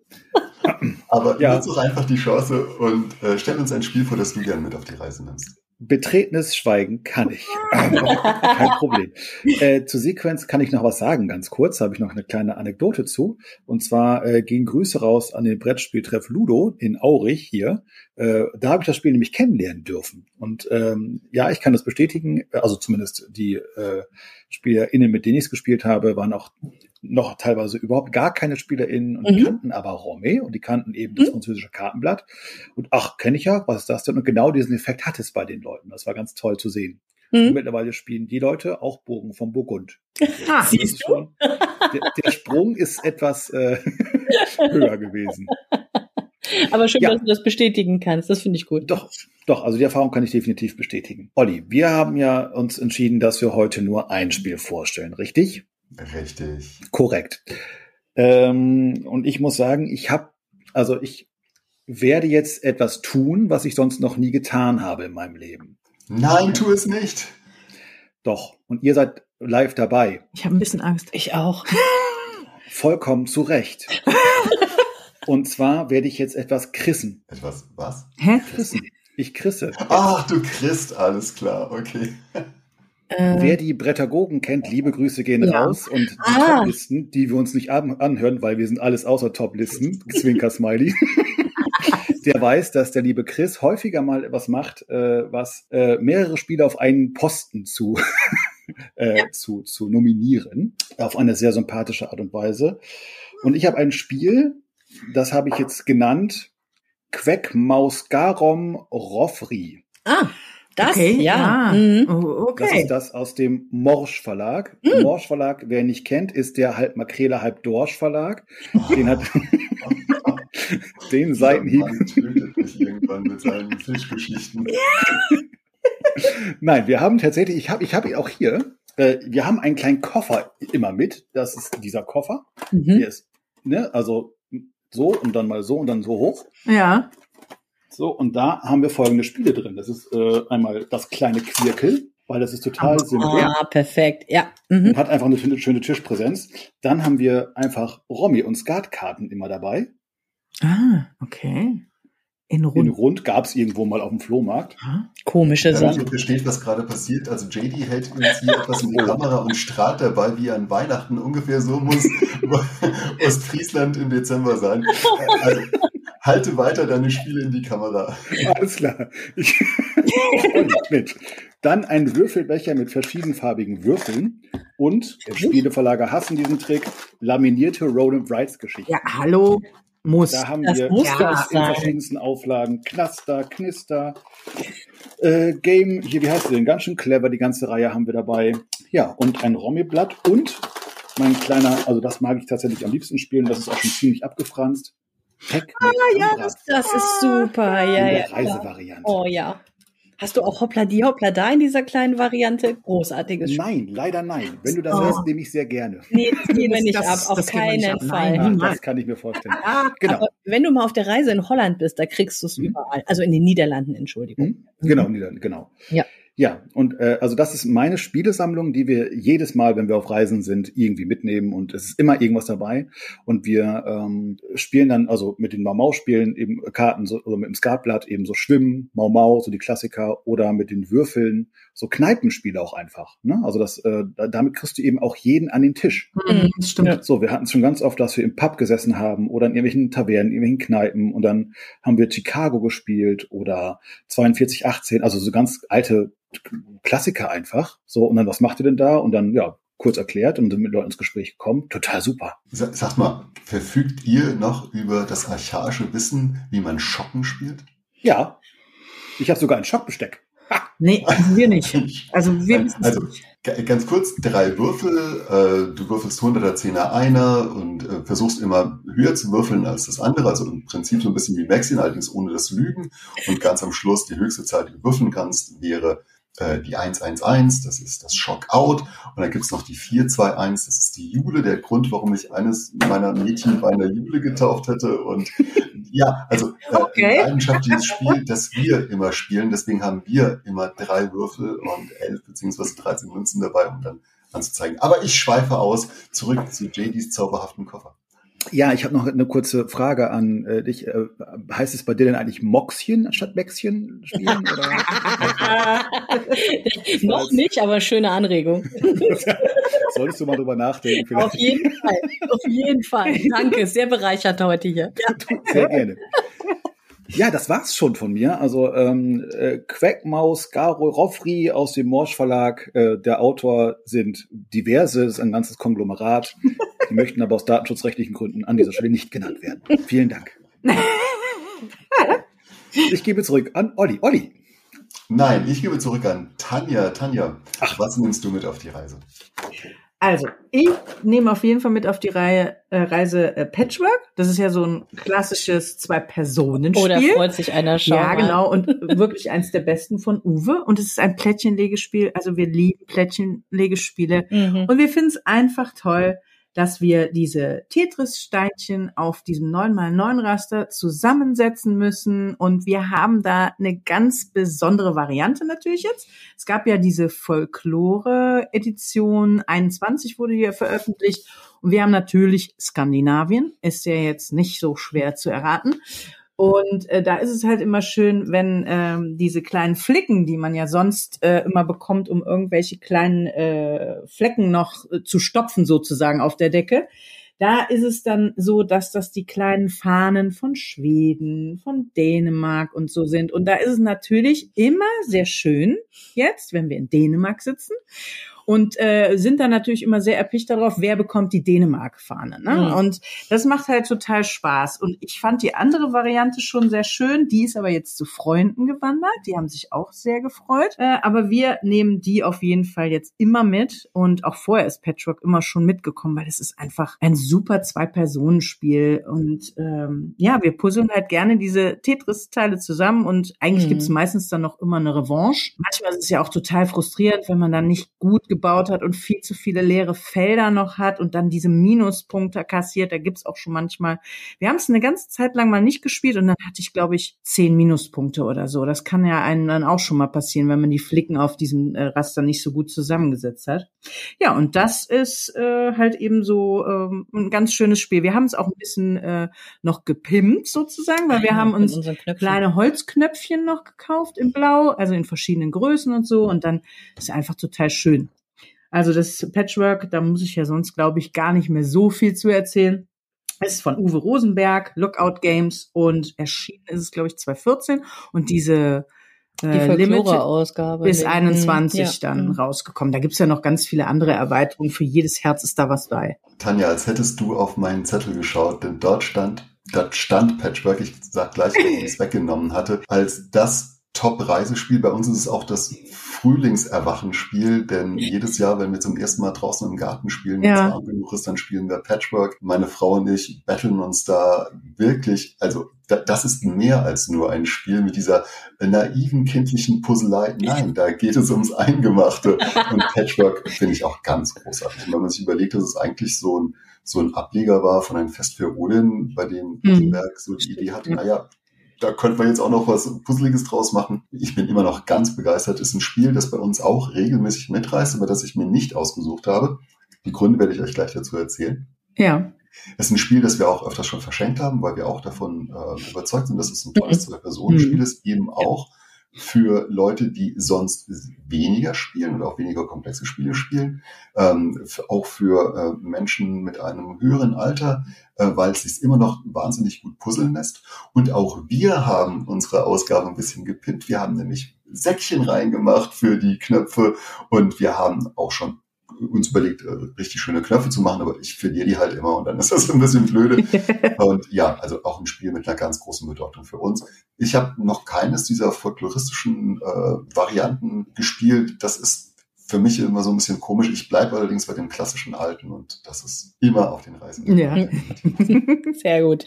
*laughs* Aber ja. nutz doch einfach die Chance und äh, stell uns ein Spiel vor, das du gerne mit auf die Reise nimmst. Betretenes Schweigen kann ich. *laughs* Kein Problem. Äh, zur Sequenz kann ich noch was sagen, ganz kurz. Da habe ich noch eine kleine Anekdote zu. Und zwar äh, gehen Grüße raus an den Brettspieltreff Ludo in Aurich hier. Äh, da habe ich das Spiel nämlich kennenlernen dürfen. Und ähm, ja, ich kann das bestätigen. Also zumindest die äh, SpielerInnen, mit denen ich es gespielt habe, waren auch noch teilweise überhaupt gar keine SpielerInnen und mhm. kannten aber Romé und die kannten eben das mhm. französische Kartenblatt. Und ach, kenne ich ja, was ist das denn? Und genau diesen Effekt hat es bei den Leuten. Das war ganz toll zu sehen. Mhm. mittlerweile spielen die Leute auch Bogen vom Burgund. Ah, siehst du? Der, der, Sprung ist etwas äh, *laughs* höher gewesen. Aber schön, ja. dass du das bestätigen kannst. Das finde ich gut. Doch, doch, also die Erfahrung kann ich definitiv bestätigen. Olli, wir haben ja uns entschieden, dass wir heute nur ein Spiel vorstellen, richtig? Richtig. Korrekt. Ähm, und ich muss sagen, ich habe, also ich werde jetzt etwas tun, was ich sonst noch nie getan habe in meinem Leben. Nein, tu es nicht. Doch. Und ihr seid live dabei. Ich habe ein bisschen Angst. Ich auch. *laughs* Vollkommen zu Recht. *laughs* Und zwar werde ich jetzt etwas krissen. Etwas was? Hä? Krissen. Ich krisse. Ach, du christ, alles klar, okay. Äh, Wer die Brettagogen kennt, liebe Grüße gehen ja. raus und die ah. Toplisten, die wir uns nicht anhören, weil wir sind alles außer Toplisten, *laughs* Zwinker Smiley. *laughs* der weiß, dass der liebe Chris häufiger mal etwas macht, äh, was äh, mehrere Spiele auf einen Posten zu, *laughs* äh, ja. zu, zu nominieren, auf eine sehr sympathische Art und Weise. Und ich habe ein Spiel, das habe ich jetzt genannt, Queck Maus Garom Roffri. Ah. Das, okay, ja. Ah, mhm. Oh, okay. Das ist das aus dem Morsch Verlag. Mhm. Morsch Verlag, wer nicht kennt, ist der halb Makrele, halb Dorsch Verlag. Den hat *laughs* den Seitenhieb. tötet mich irgendwann mit seinen Fischgeschichten. Nein, wir haben tatsächlich, ich habe ich hab auch hier, äh, wir haben einen kleinen Koffer immer mit. Das ist dieser Koffer. Mhm. Hier ist, ne, also so und dann mal so und dann so hoch. Ja. So, und da haben wir folgende Spiele drin. Das ist äh, einmal das kleine Quirkel, weil das ist total ah, simpel. Ah, perfekt, ja. Mhm. Und hat einfach eine schöne Tischpräsenz. Dann haben wir einfach Romy und Skatkarten immer dabei. Ah, okay. In Rund, in Rund gab es irgendwo mal auf dem Flohmarkt. Komische Sache. Ich verstehe, was gerade passiert. Also JD hält uns hier etwas in die oh. Kamera und strahlt dabei wie an Weihnachten. Ungefähr so muss *laughs* *laughs* Ostfriesland im Dezember sein. *laughs* Also, halte weiter deine Spiele in die Kamera. *laughs* Alles klar. Ich, *laughs* Mensch. Dann ein Würfelbecher mit verschiedenfarbigen Würfeln und der Spieleverlager hassen diesen Trick, laminierte Roll and Writes Geschichten. Ja, hallo. Muss. Da haben das wir muss ja in verschiedensten Auflagen. Knaster, Knister, äh, Game, hier, wie heißt sie denn? Ganz schön clever, die ganze Reihe haben wir dabei. Ja, und ein Romy-Blatt und mein kleiner, also das mag ich tatsächlich am liebsten spielen, das ist auch schon ziemlich abgefranst. Ah, ja, das, das, ist super. Ja, ja. Reisevariante. Oh ja. Hast du auch Hoppla die Hoppla da in dieser kleinen Variante? Großartiges Spiel. Nein, leider nein. Wenn du das oh. hörst, nehme ich sehr gerne. Nee, das nehmen wir nicht ab, auf keinen Fall. Nein, das kann ich mir vorstellen. Ah, genau. Aber wenn du mal auf der Reise in Holland bist, da kriegst du es mhm. überall. Also in den Niederlanden, Entschuldigung. Mhm. Genau, Niederlanden, genau. Ja. Ja, und äh, also das ist meine Spielesammlung, die wir jedes Mal, wenn wir auf Reisen sind, irgendwie mitnehmen und es ist immer irgendwas dabei. Und wir ähm, spielen dann, also mit den Mau-Mau-Spielen eben Karten, so, also mit dem Skatblatt eben so Schwimmen, Mau-Mau, so die Klassiker, oder mit den Würfeln, so Kneipenspiele auch einfach. Ne? Also das, äh, damit kriegst du eben auch jeden an den Tisch. Mhm, stimmt. So, wir hatten es schon ganz oft, dass wir im Pub gesessen haben oder in irgendwelchen Tavernen, in irgendwelchen Kneipen und dann haben wir Chicago gespielt oder 4218, also so ganz alte Klassiker einfach. So, und dann, was macht ihr denn da? Und dann, ja, kurz erklärt und sind mit Leuten ins Gespräch gekommen. Total super. Sag mal, verfügt ihr noch über das archaische Wissen, wie man Schocken spielt? Ja. Ich habe sogar ein Schockbesteck. Nee, also wir nicht. *laughs* Also wir also, Ganz kurz, drei Würfel, äh, du würfelst 100er, 10er, einer und äh, versuchst immer höher zu würfeln als das andere, also im Prinzip so ein bisschen wie Maxien, allerdings ohne das Lügen. Und ganz am Schluss, die höchste Zahl, die du würfeln kannst, wäre äh, die 111, das ist das Shockout. Und dann gibt's noch die 421, das ist die Jule, der Grund, warum ich eines meiner Mädchen bei einer Jule getauft hätte. Und *laughs* ja, also äh, okay. Leidenschaft dieses *laughs* Spiel, das wir immer spielen. Deswegen haben wir immer drei Würfel und elf beziehungsweise 13 Münzen dabei, um dann anzuzeigen. Aber ich schweife aus, zurück zu JDs zauberhaften Koffer. Ja, ich habe noch eine kurze Frage an äh, dich. Äh, heißt es bei dir denn eigentlich Moxchen anstatt Mäxchen spielen? *laughs* noch nicht, aber schöne Anregung. *laughs* Solltest du mal drüber nachdenken. Vielleicht. Auf jeden Fall, auf jeden Fall. Danke, sehr bereichert heute hier. Ja. Sehr gerne. Ja, das war's schon von mir. Also ähm, äh, Quackmaus, Garo Roffri aus dem Morsch Verlag. Äh, der Autor sind diverse, ist ein ganzes Konglomerat. Die möchten aber aus datenschutzrechtlichen Gründen an dieser Stelle nicht genannt werden. Vielen Dank. *laughs* Ich gebe zurück an Olli. Olli. Nein, ich gebe zurück an Tanja. Tanja, Ach. was nimmst du mit auf die Reise? Also, ich nehme auf jeden Fall mit auf die Reihe, äh, Reise äh, Patchwork. Das ist ja so ein klassisches Zwei-Personen-Spiel. Oder oh, freut sich einer schon. Ja, genau. Und wirklich eins der besten von Uwe. Und es ist ein Plättchenlegespiel. Also wir lieben Plättchenlegespiele. Mhm. Und wir finden es einfach toll, dass wir diese Tetris-Steinchen auf diesem 9x9-Raster zusammensetzen müssen. Und wir haben da eine ganz besondere Variante natürlich jetzt. Es gab ja diese Folklore-Edition 21 wurde hier veröffentlicht. Und wir haben natürlich Skandinavien. Ist ja jetzt nicht so schwer zu erraten. Und äh, da ist es halt immer schön, wenn ähm, diese kleinen Flicken, die man ja sonst äh, immer bekommt, um irgendwelche kleinen äh, Flecken noch äh, zu stopfen sozusagen auf der Decke, da ist es dann so, dass das die kleinen Fahnen von Schweden, von Dänemark und so sind. Und da ist es natürlich immer sehr schön jetzt, wenn wir in Dänemark sitzen und äh, sind dann natürlich immer sehr erpicht darauf, wer bekommt die Dänemark-Fahne. Ne? Mhm. Und das macht halt total Spaß. Und ich fand die andere Variante schon sehr schön. Die ist aber jetzt zu Freunden gewandert. Die haben sich auch sehr gefreut. Äh, aber wir nehmen die auf jeden Fall jetzt immer mit. Und auch vorher ist Patchwork immer schon mitgekommen, weil es ist einfach ein super Zwei-Personen-Spiel. Und ähm, ja, wir puzzeln halt gerne diese Tetris-Teile zusammen. Und eigentlich mhm. gibt es meistens dann noch immer eine Revanche. Manchmal ist es ja auch total frustrierend, wenn man dann nicht gut gebaut hat und viel zu viele leere Felder noch hat und dann diese Minuspunkte kassiert. Da gibt's auch schon manchmal. Wir haben es eine ganze Zeit lang mal nicht gespielt und dann hatte ich, glaube ich, zehn Minuspunkte oder so. Das kann ja einem dann auch schon mal passieren, wenn man die Flicken auf diesem äh, Raster nicht so gut zusammengesetzt hat. Ja, und das ist äh, halt eben so ähm, ein ganz schönes Spiel. Wir haben es auch ein bisschen äh, noch gepimpt sozusagen, weil wir ja, haben uns kleine Holzknöpfchen noch gekauft in Blau, also in verschiedenen Größen und so. Und dann ist einfach total schön. Also das Patchwork, da muss ich ja sonst, glaube ich, gar nicht mehr so viel zu erzählen. Es ist von Uwe Rosenberg, Lookout Games und erschienen ist es, glaube ich, 2014. Und diese äh, Limited bis 21 ja. dann rausgekommen. Da gibt's ja noch ganz viele andere Erweiterungen. Für jedes Herz ist da was bei. Tanja, als hättest du auf meinen Zettel geschaut, denn dort stand, dort stand Patchwork, ich sag gleich, warum ich es weggenommen hatte, als das Top-Reisespiel. Bei uns ist es auch das Frühlingserwachenspiel, denn jedes Jahr, wenn wir zum ersten Mal draußen im Garten spielen, wenn es warm genug ist, dann spielen wir Patchwork. Meine Frau und ich betteln uns da wirklich, also das ist mehr als nur ein Spiel mit dieser naiven kindlichen Puzzlei. Nein, da geht es ums Eingemachte. Und Patchwork finde ich auch ganz großartig. Und wenn man sich überlegt, dass es eigentlich so ein so ein Ableger war von einem Fest für Odin, bei dem Rosenberg mhm. so die Idee hatte, naja, da könnte man jetzt auch noch was Puzzliges draus machen. Ich bin immer noch ganz begeistert. Ist ein Spiel, das bei uns auch regelmäßig mitreißt, aber das ich mir nicht ausgesucht habe. Die Gründe werde ich euch gleich dazu erzählen. Ja. Es ist ein Spiel, das wir auch öfters schon verschenkt haben, weil wir auch davon äh, überzeugt sind, dass es ein tolles mhm. Zwei-Personen-Spiel ist, eben auch für Leute, die sonst weniger spielen oder auch weniger komplexe Spiele spielen, ähm, auch für äh, Menschen mit einem höheren Alter, äh, weil es sich immer noch wahnsinnig gut puzzeln lässt. Und auch wir haben unsere Ausgabe ein bisschen gepinnt. Wir haben nämlich Säckchen reingemacht für die Knöpfe und wir haben auch schon uns überlegt, äh, richtig schöne Knöpfe zu machen, aber ich verliere die halt immer und dann *laughs* ist das ein bisschen blöde. *laughs* und ja, also auch ein Spiel mit einer ganz großen Bedeutung für uns. Ich habe noch keines dieser folkloristischen äh, Varianten gespielt. Das ist für mich immer so ein bisschen komisch. Ich bleibe allerdings bei dem klassischen Alten und das ist immer auf den Reisen. Ja. *laughs* Sehr gut.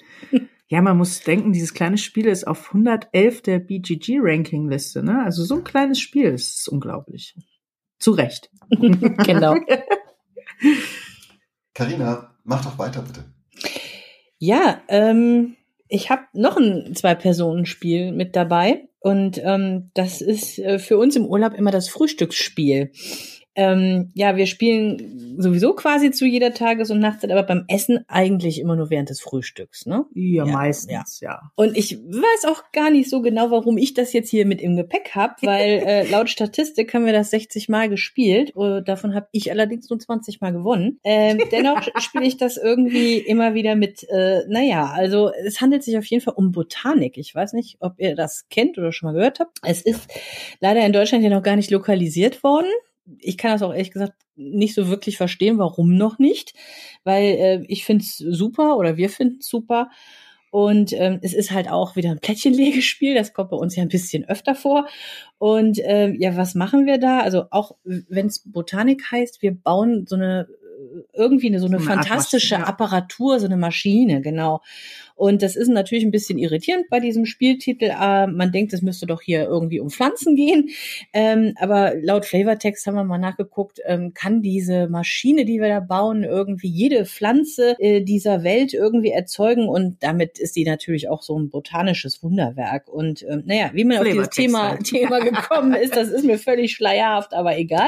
Ja, man muss denken, dieses kleine Spiel ist auf 111 der BGG-Ranking-Liste. Ne? Also so ein kleines Spiel ist unglaublich. Zu Recht. *laughs* *laughs* genau. Karina, mach doch weiter, bitte. Ja, ähm, ich habe noch ein Zwei-Personen-Spiel mit dabei. Und ähm, das ist äh, für uns im Urlaub immer das Frühstücksspiel. Ähm, ja, wir spielen sowieso quasi zu jeder Tages- und Nachtzeit, aber beim Essen eigentlich immer nur während des Frühstücks, ne? Ja, ja meistens, ja. ja. Und ich weiß auch gar nicht so genau, warum ich das jetzt hier mit im Gepäck habe, weil *laughs* äh, laut Statistik haben wir das 60 Mal gespielt. Uh, davon habe ich allerdings nur 20 Mal gewonnen. Ähm, *laughs* dennoch spiele ich das irgendwie immer wieder mit, äh, naja, also es handelt sich auf jeden Fall um Botanik. Ich weiß nicht, ob ihr das kennt oder schon mal gehört habt. Es ist leider in Deutschland ja noch gar nicht lokalisiert worden ich kann das auch ehrlich gesagt nicht so wirklich verstehen, warum noch nicht, weil äh, ich finde es super oder wir finden es super. Und ähm, es ist halt auch wieder ein Plättchenlegespiel, das kommt bei uns ja ein bisschen öfter vor. Und ähm, ja, was machen wir da? Also auch wenn es Botanik heißt, wir bauen so eine irgendwie eine, so eine, so eine fantastische Apparatur, so eine Maschine, genau. Und das ist natürlich ein bisschen irritierend bei diesem Spieltitel. Äh, man denkt, es müsste doch hier irgendwie um Pflanzen gehen. Ähm, aber laut Flavortext haben wir mal nachgeguckt, ähm, kann diese Maschine, die wir da bauen, irgendwie jede Pflanze äh, dieser Welt irgendwie erzeugen. Und damit ist die natürlich auch so ein botanisches Wunderwerk. Und ähm, naja, wie man auf dieses Thema, halt. Thema gekommen ist, das ist mir völlig schleierhaft, aber egal.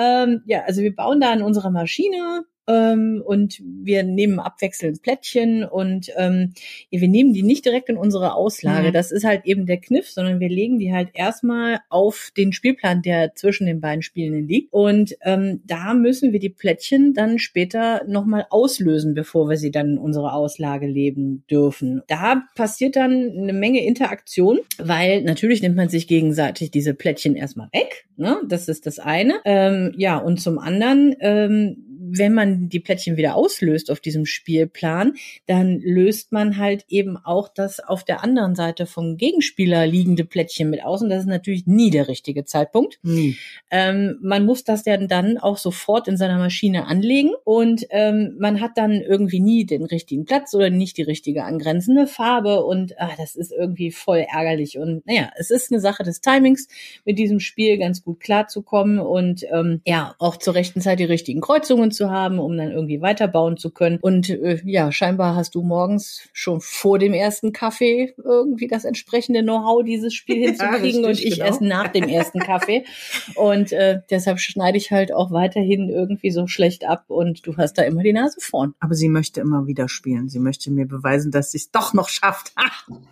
Ähm, ja, also wir bauen da an unserer Maschine ähm, und wir nehmen abwechselnd Plättchen und ähm, wir nehmen die nicht direkt in unsere Auslage. Mhm. Das ist halt eben der Kniff, sondern wir legen die halt erstmal auf den Spielplan, der zwischen den beiden Spielenden liegt. Und ähm, da müssen wir die Plättchen dann später nochmal auslösen, bevor wir sie dann in unsere Auslage leben dürfen. Da passiert dann eine Menge Interaktion, weil natürlich nimmt man sich gegenseitig diese Plättchen erstmal weg. Ne? Das ist das eine. Ähm, ja, und zum anderen ähm, wenn man die Plättchen wieder auslöst auf diesem Spielplan, dann löst man halt eben auch das auf der anderen Seite vom Gegenspieler liegende Plättchen mit aus. Und das ist natürlich nie der richtige Zeitpunkt. Nie. Ähm, man muss das ja dann auch sofort in seiner Maschine anlegen und ähm, man hat dann irgendwie nie den richtigen Platz oder nicht die richtige angrenzende Farbe und ah, das ist irgendwie voll ärgerlich. Und naja, es ist eine Sache des Timings, mit diesem Spiel ganz gut klarzukommen und ähm, ja, auch zur rechten Zeit die richtigen Kreuzungen zu haben, um dann irgendwie weiterbauen zu können. Und äh, ja, scheinbar hast du morgens schon vor dem ersten Kaffee irgendwie das entsprechende Know-how, dieses Spiel *laughs* hinzukriegen ja, und ich genau. erst nach dem ersten Kaffee. *laughs* Und äh, deshalb schneide ich halt auch weiterhin irgendwie so schlecht ab und du hast da immer die Nase vorn. Aber sie möchte immer wieder spielen. Sie möchte mir beweisen, dass sie es doch noch schafft.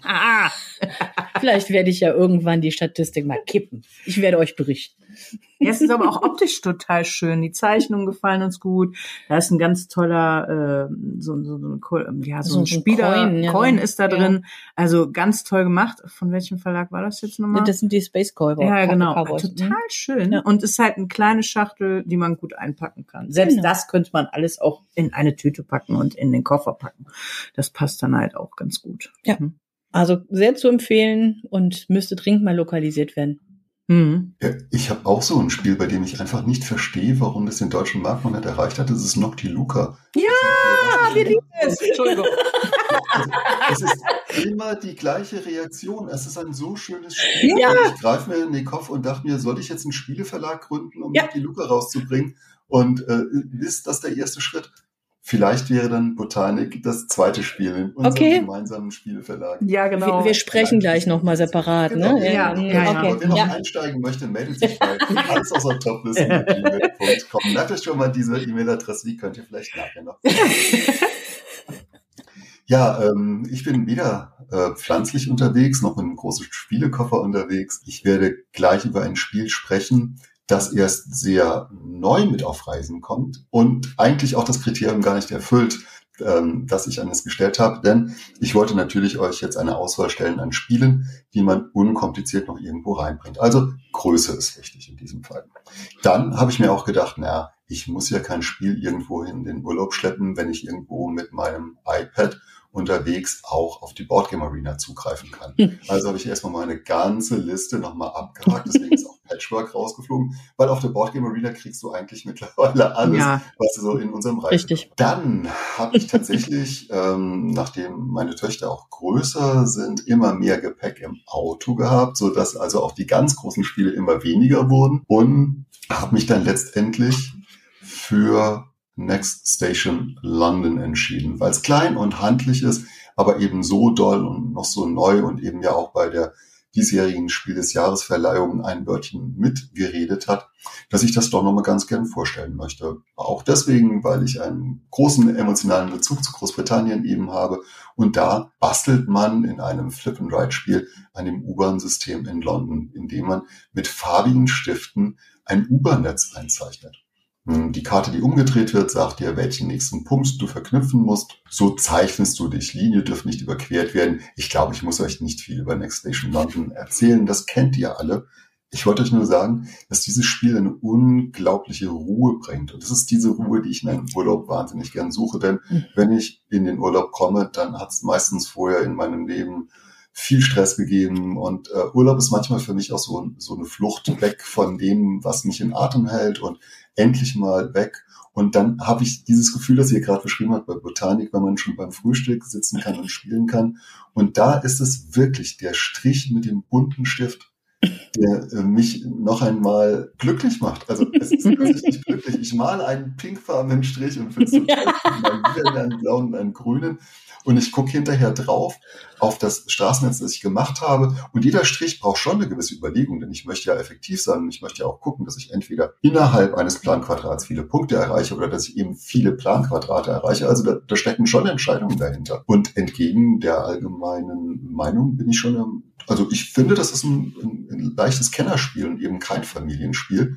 *laughs* Vielleicht werde ich ja irgendwann die Statistik mal kippen. Ich werde euch berichten. Ja, es ist aber auch optisch total schön. Die Zeichnungen gefallen uns gut. Da ist ein ganz toller, äh, so, so, so, ja, so, so ein Spieler, Coin, ja. Coin ist da drin. Ja. Also ganz toll gemacht. Von welchem Verlag war das jetzt nochmal? Das sind die Space Cowboys. Ja, genau. Cowboys. Total schön. Ja. Und ist halt eine kleine Schachtel, die man gut einpacken kann. Selbst genau. das könnte man alles auch in eine Tüte packen und in den Koffer packen. Das passt dann halt auch ganz gut. Ja. Hm. Also sehr zu empfehlen und müsste dringend mal lokalisiert werden. Mhm. Ich habe auch so ein Spiel, bei dem ich einfach nicht verstehe, warum das den deutschen Markt noch nicht erreicht hat. Das ist Nocti Luca. Ja, wir lieben es. *laughs* Entschuldigung. Es ist immer die gleiche Reaktion. Es ist ein so schönes Spiel. Ja. Ich greife mir in den Kopf und dachte mir, soll ich jetzt einen Spieleverlag gründen, um ja. Nocti Luca rauszubringen? Und äh, ist das der erste Schritt? Vielleicht wäre dann Botanik das zweite Spiel in unserem okay. gemeinsamen Spielverlag. Ja, genau. Wir, wir sprechen gleich nochmal separat, genau, ne? Ja, ja, ja, okay. Aber wer noch ja. einsteigen möchte, meldet sich bei alles aus der Topliste gmail.com. Merkt euch schon mal diese E-Mail-Adresse, die könnt ihr vielleicht nachher noch. *laughs* Ja, ähm, ich bin wieder äh, pflanzlich unterwegs, noch mit einem großen Spielekoffer unterwegs. Ich werde gleich über ein Spiel sprechen, das erst sehr neu mit auf Reisen kommt und eigentlich auch das Kriterium gar nicht erfüllt, ähm, das ich an es gestellt habe. Denn ich wollte natürlich euch jetzt eine Auswahl stellen an Spielen, die man unkompliziert noch irgendwo reinbringt. Also Größe ist wichtig in diesem Fall. Dann habe ich mir auch gedacht, naja, ich muss ja kein Spiel irgendwo in den Urlaub schleppen, wenn ich irgendwo mit meinem iPad unterwegs auch auf die Boardgame Arena zugreifen kann. *laughs* Also habe ich erstmal meine ganze Liste nochmal abgehakt, deswegen ist auch Patchwork rausgeflogen, weil auf der Boardgame Arena kriegst du eigentlich mittlerweile alles, ja. was so in unserem Reich Richtig. Dann habe ich tatsächlich, *laughs* ähm, nachdem meine Töchter auch größer sind, immer mehr Gepäck im Auto gehabt, so dass also auch die ganz großen Spiele immer weniger wurden und habe mich dann letztendlich für Next Station London entschieden, weil es klein und handlich ist, aber eben so doll und noch so neu und eben ja auch bei der diesjährigen Spiel des Jahresverleihung ein Wörtchen mitgeredet hat, dass ich das doch nochmal ganz gern vorstellen möchte. Auch deswegen, weil ich einen großen emotionalen Bezug zu Großbritannien eben habe. Und da bastelt man in einem Flip-and-Ride-Spiel an dem U-Bahn-System in London, indem man mit farbigen Stiften ein U-Bahn-Netz einzeichnet. Hm, die Karte, die umgedreht wird, sagt dir, welchen nächsten Punkt du verknüpfen musst. So zeichnest du dich. Linie dürfen nicht überquert werden. Ich glaube, ich muss euch nicht viel über Next Station London erzählen. Das kennt ihr alle. Ich wollte euch nur sagen, dass dieses Spiel eine unglaubliche Ruhe bringt. Und das ist diese Ruhe, die ich in einem Urlaub wahnsinnig gern suche. Denn hm. wenn ich in den Urlaub komme, dann hat es meistens vorher in meinem Leben viel Stress gegeben. Und äh, Urlaub ist manchmal für mich auch so, so eine Flucht weg von dem, was mich in Atem hält und endlich mal weg. Und dann habe ich dieses Gefühl, das ihr gerade beschrieben habt bei Botanik, wenn man schon beim Frühstück sitzen kann und spielen kann. Und da ist es wirklich der Strich mit dem bunten Stift, der äh, mich noch einmal glücklich macht. Also es ist wirklich glücklich. Ich male einen pinkfarbenen Strich und finde es total ja. wieder einen blauen und einen grünen und ich gucke hinterher drauf auf das Straßennetz, das ich gemacht habe. Und jeder Strich braucht schon eine gewisse Überlegung, denn ich möchte ja effektiv sein und ich möchte ja auch gucken, dass ich entweder innerhalb eines Planquadrats viele Punkte erreiche oder dass ich eben viele Planquadrate erreiche. Also da, da stecken schon Entscheidungen dahinter. Und entgegen der allgemeinen Meinung bin ich schon, also ich finde, das ist ein, ein, ein leichtes Kennerspiel und eben kein Familienspiel.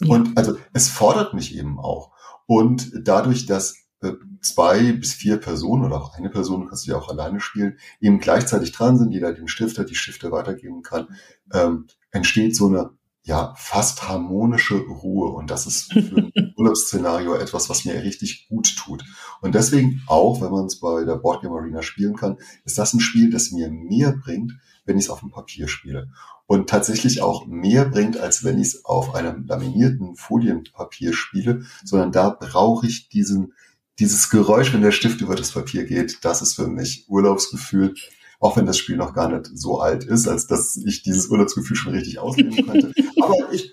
Ja. Und also es fordert mich eben auch. Und dadurch, dass äh, zwei bis vier Personen oder auch eine Person, kannst du ja auch alleine spielen, eben gleichzeitig dran sind, jeder den Stifter, die Stifte weitergeben kann, ähm, entsteht so eine ja fast harmonische Ruhe und das ist für ein *laughs* Urlaubsszenario etwas, was mir richtig gut tut. Und deswegen auch, wenn man es bei der Boardgame Arena spielen kann, ist das ein Spiel, das mir mehr bringt, wenn ich es auf dem Papier spiele und tatsächlich auch mehr bringt, als wenn ich es auf einem laminierten Folienpapier spiele, sondern da brauche ich diesen dieses Geräusch, wenn der Stift über das Papier geht, das ist für mich Urlaubsgefühl. Auch wenn das Spiel noch gar nicht so alt ist, als dass ich dieses Urlaubsgefühl schon richtig ausleben könnte. *laughs* Aber ich,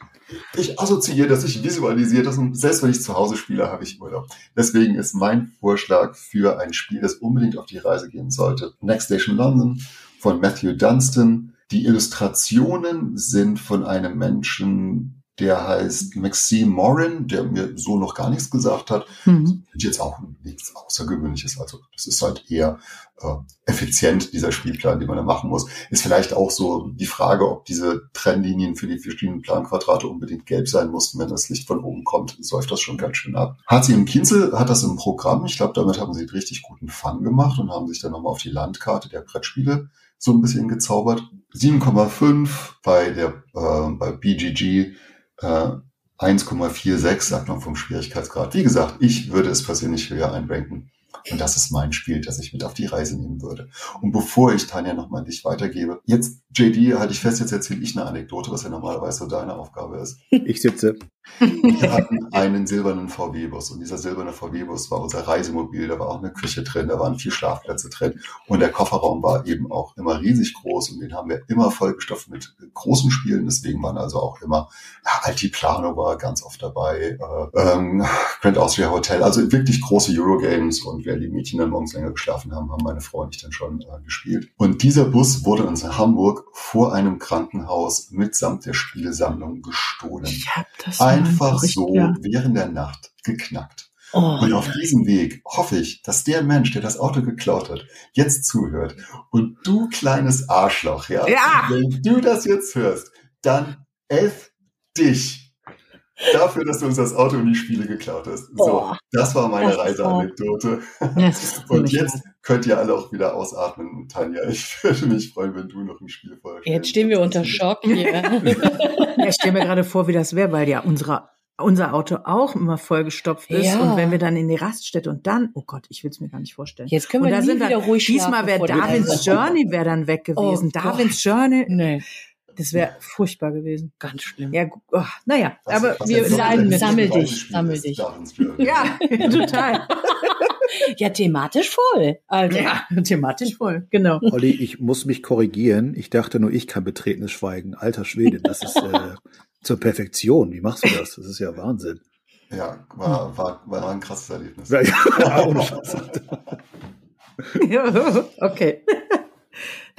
ich assoziiere das, ich visualisiere das und selbst wenn ich zu Hause spiele, habe ich Urlaub. Deswegen ist mein Vorschlag für ein Spiel, das unbedingt auf die Reise gehen sollte, Next Station London von Matthew Dunstan. Die Illustrationen sind von einem Menschen, der heißt Maxime Morin, der mir so noch gar nichts gesagt hat. Mhm. Jetzt auch nichts Außergewöhnliches. Also das ist halt eher äh, effizient, dieser Spielplan, den man da machen muss. Ist vielleicht auch so die Frage, ob diese Trennlinien für die verschiedenen Planquadrate unbedingt gelb sein mussten. Wenn das Licht von oben kommt, säuft das schon ganz schön ab. HC im Kinzel hat das im Programm. Ich glaube, damit haben sie einen richtig guten Fun gemacht und haben sich dann nochmal auf die Landkarte der Brettspiele so ein bisschen gezaubert. 7,5 bei der äh, bei BGG äh, 1,46 sagt man vom Schwierigkeitsgrad. Wie gesagt, ich würde es persönlich höher einranken. Und das ist mein Spiel, das ich mit auf die Reise nehmen würde. Und bevor ich Tanja nochmal dich weitergebe, jetzt, JD, halte ich fest, jetzt erzähle ich eine Anekdote, was ja normalerweise so deine Aufgabe ist. Ich sitze. Wir *laughs* hatten einen silbernen VW-Bus und dieser silberne VW-Bus war unser Reisemobil. Da war auch eine Küche drin, da waren vier Schlafplätze drin und der Kofferraum war eben auch immer riesig groß und den haben wir immer vollgestopft mit großen Spielen. Deswegen waren also auch immer ja, Altiplano war ganz oft dabei, äh, ähm, Grand Austria Hotel, also wirklich große Eurogames und wer die Mädchen dann morgens länger geschlafen haben, haben meine Frau und ich dann schon äh, gespielt. Und dieser Bus wurde uns in Hamburg vor einem Krankenhaus mitsamt der Spielesammlung gestohlen. Ich hab das einfach so ja. während der Nacht geknackt. Oh, und auf diesem Weg hoffe ich, dass der Mensch, der das Auto geklaut hat, jetzt zuhört. Und du kleines Arschloch, ja, ja. wenn du das jetzt hörst, dann elf dich dafür, dass du uns das Auto und die Spiele geklaut hast. So, das war meine Reiseanekdote. und jetzt könnt ihr alle auch wieder ausatmen. Tanja, ich würde mich freuen, wenn du noch ein Spiel vorstellst. Jetzt stehen wir unter Schock hier. *laughs* ja, ich stelle mir gerade vor, wie das wäre, weil ja unsere unser Auto auch immer vollgestopft ist ja. und wenn wir dann in die Raststätte und dann, oh Gott, ich will es mir gar nicht vorstellen. Jetzt können wir und nie wieder dann, ruhig Diesmal wäre Darwins Journey wäre dann weg gewesen. Oh Darwins Journey. Nee. Das wäre furchtbar gewesen. Ganz schlimm. Ja, oh, naja, was, aber was wir leiden mit. Sammel dich, sammel dich. *laughs* Ja, total. ja, thematisch voll. Also. Ja, thematisch voll, genau. Olli, ich muss mich korrigieren. Ich dachte nur, ich kann betretenes Schweigen. Alter Schwede, *laughs* das ist äh, zur Perfektion. Wie machst du das? Das ist ja Wahnsinn. Ja, war, war, war ein krasses Erlebnis. Ja, ja, *laughs* ja, okay.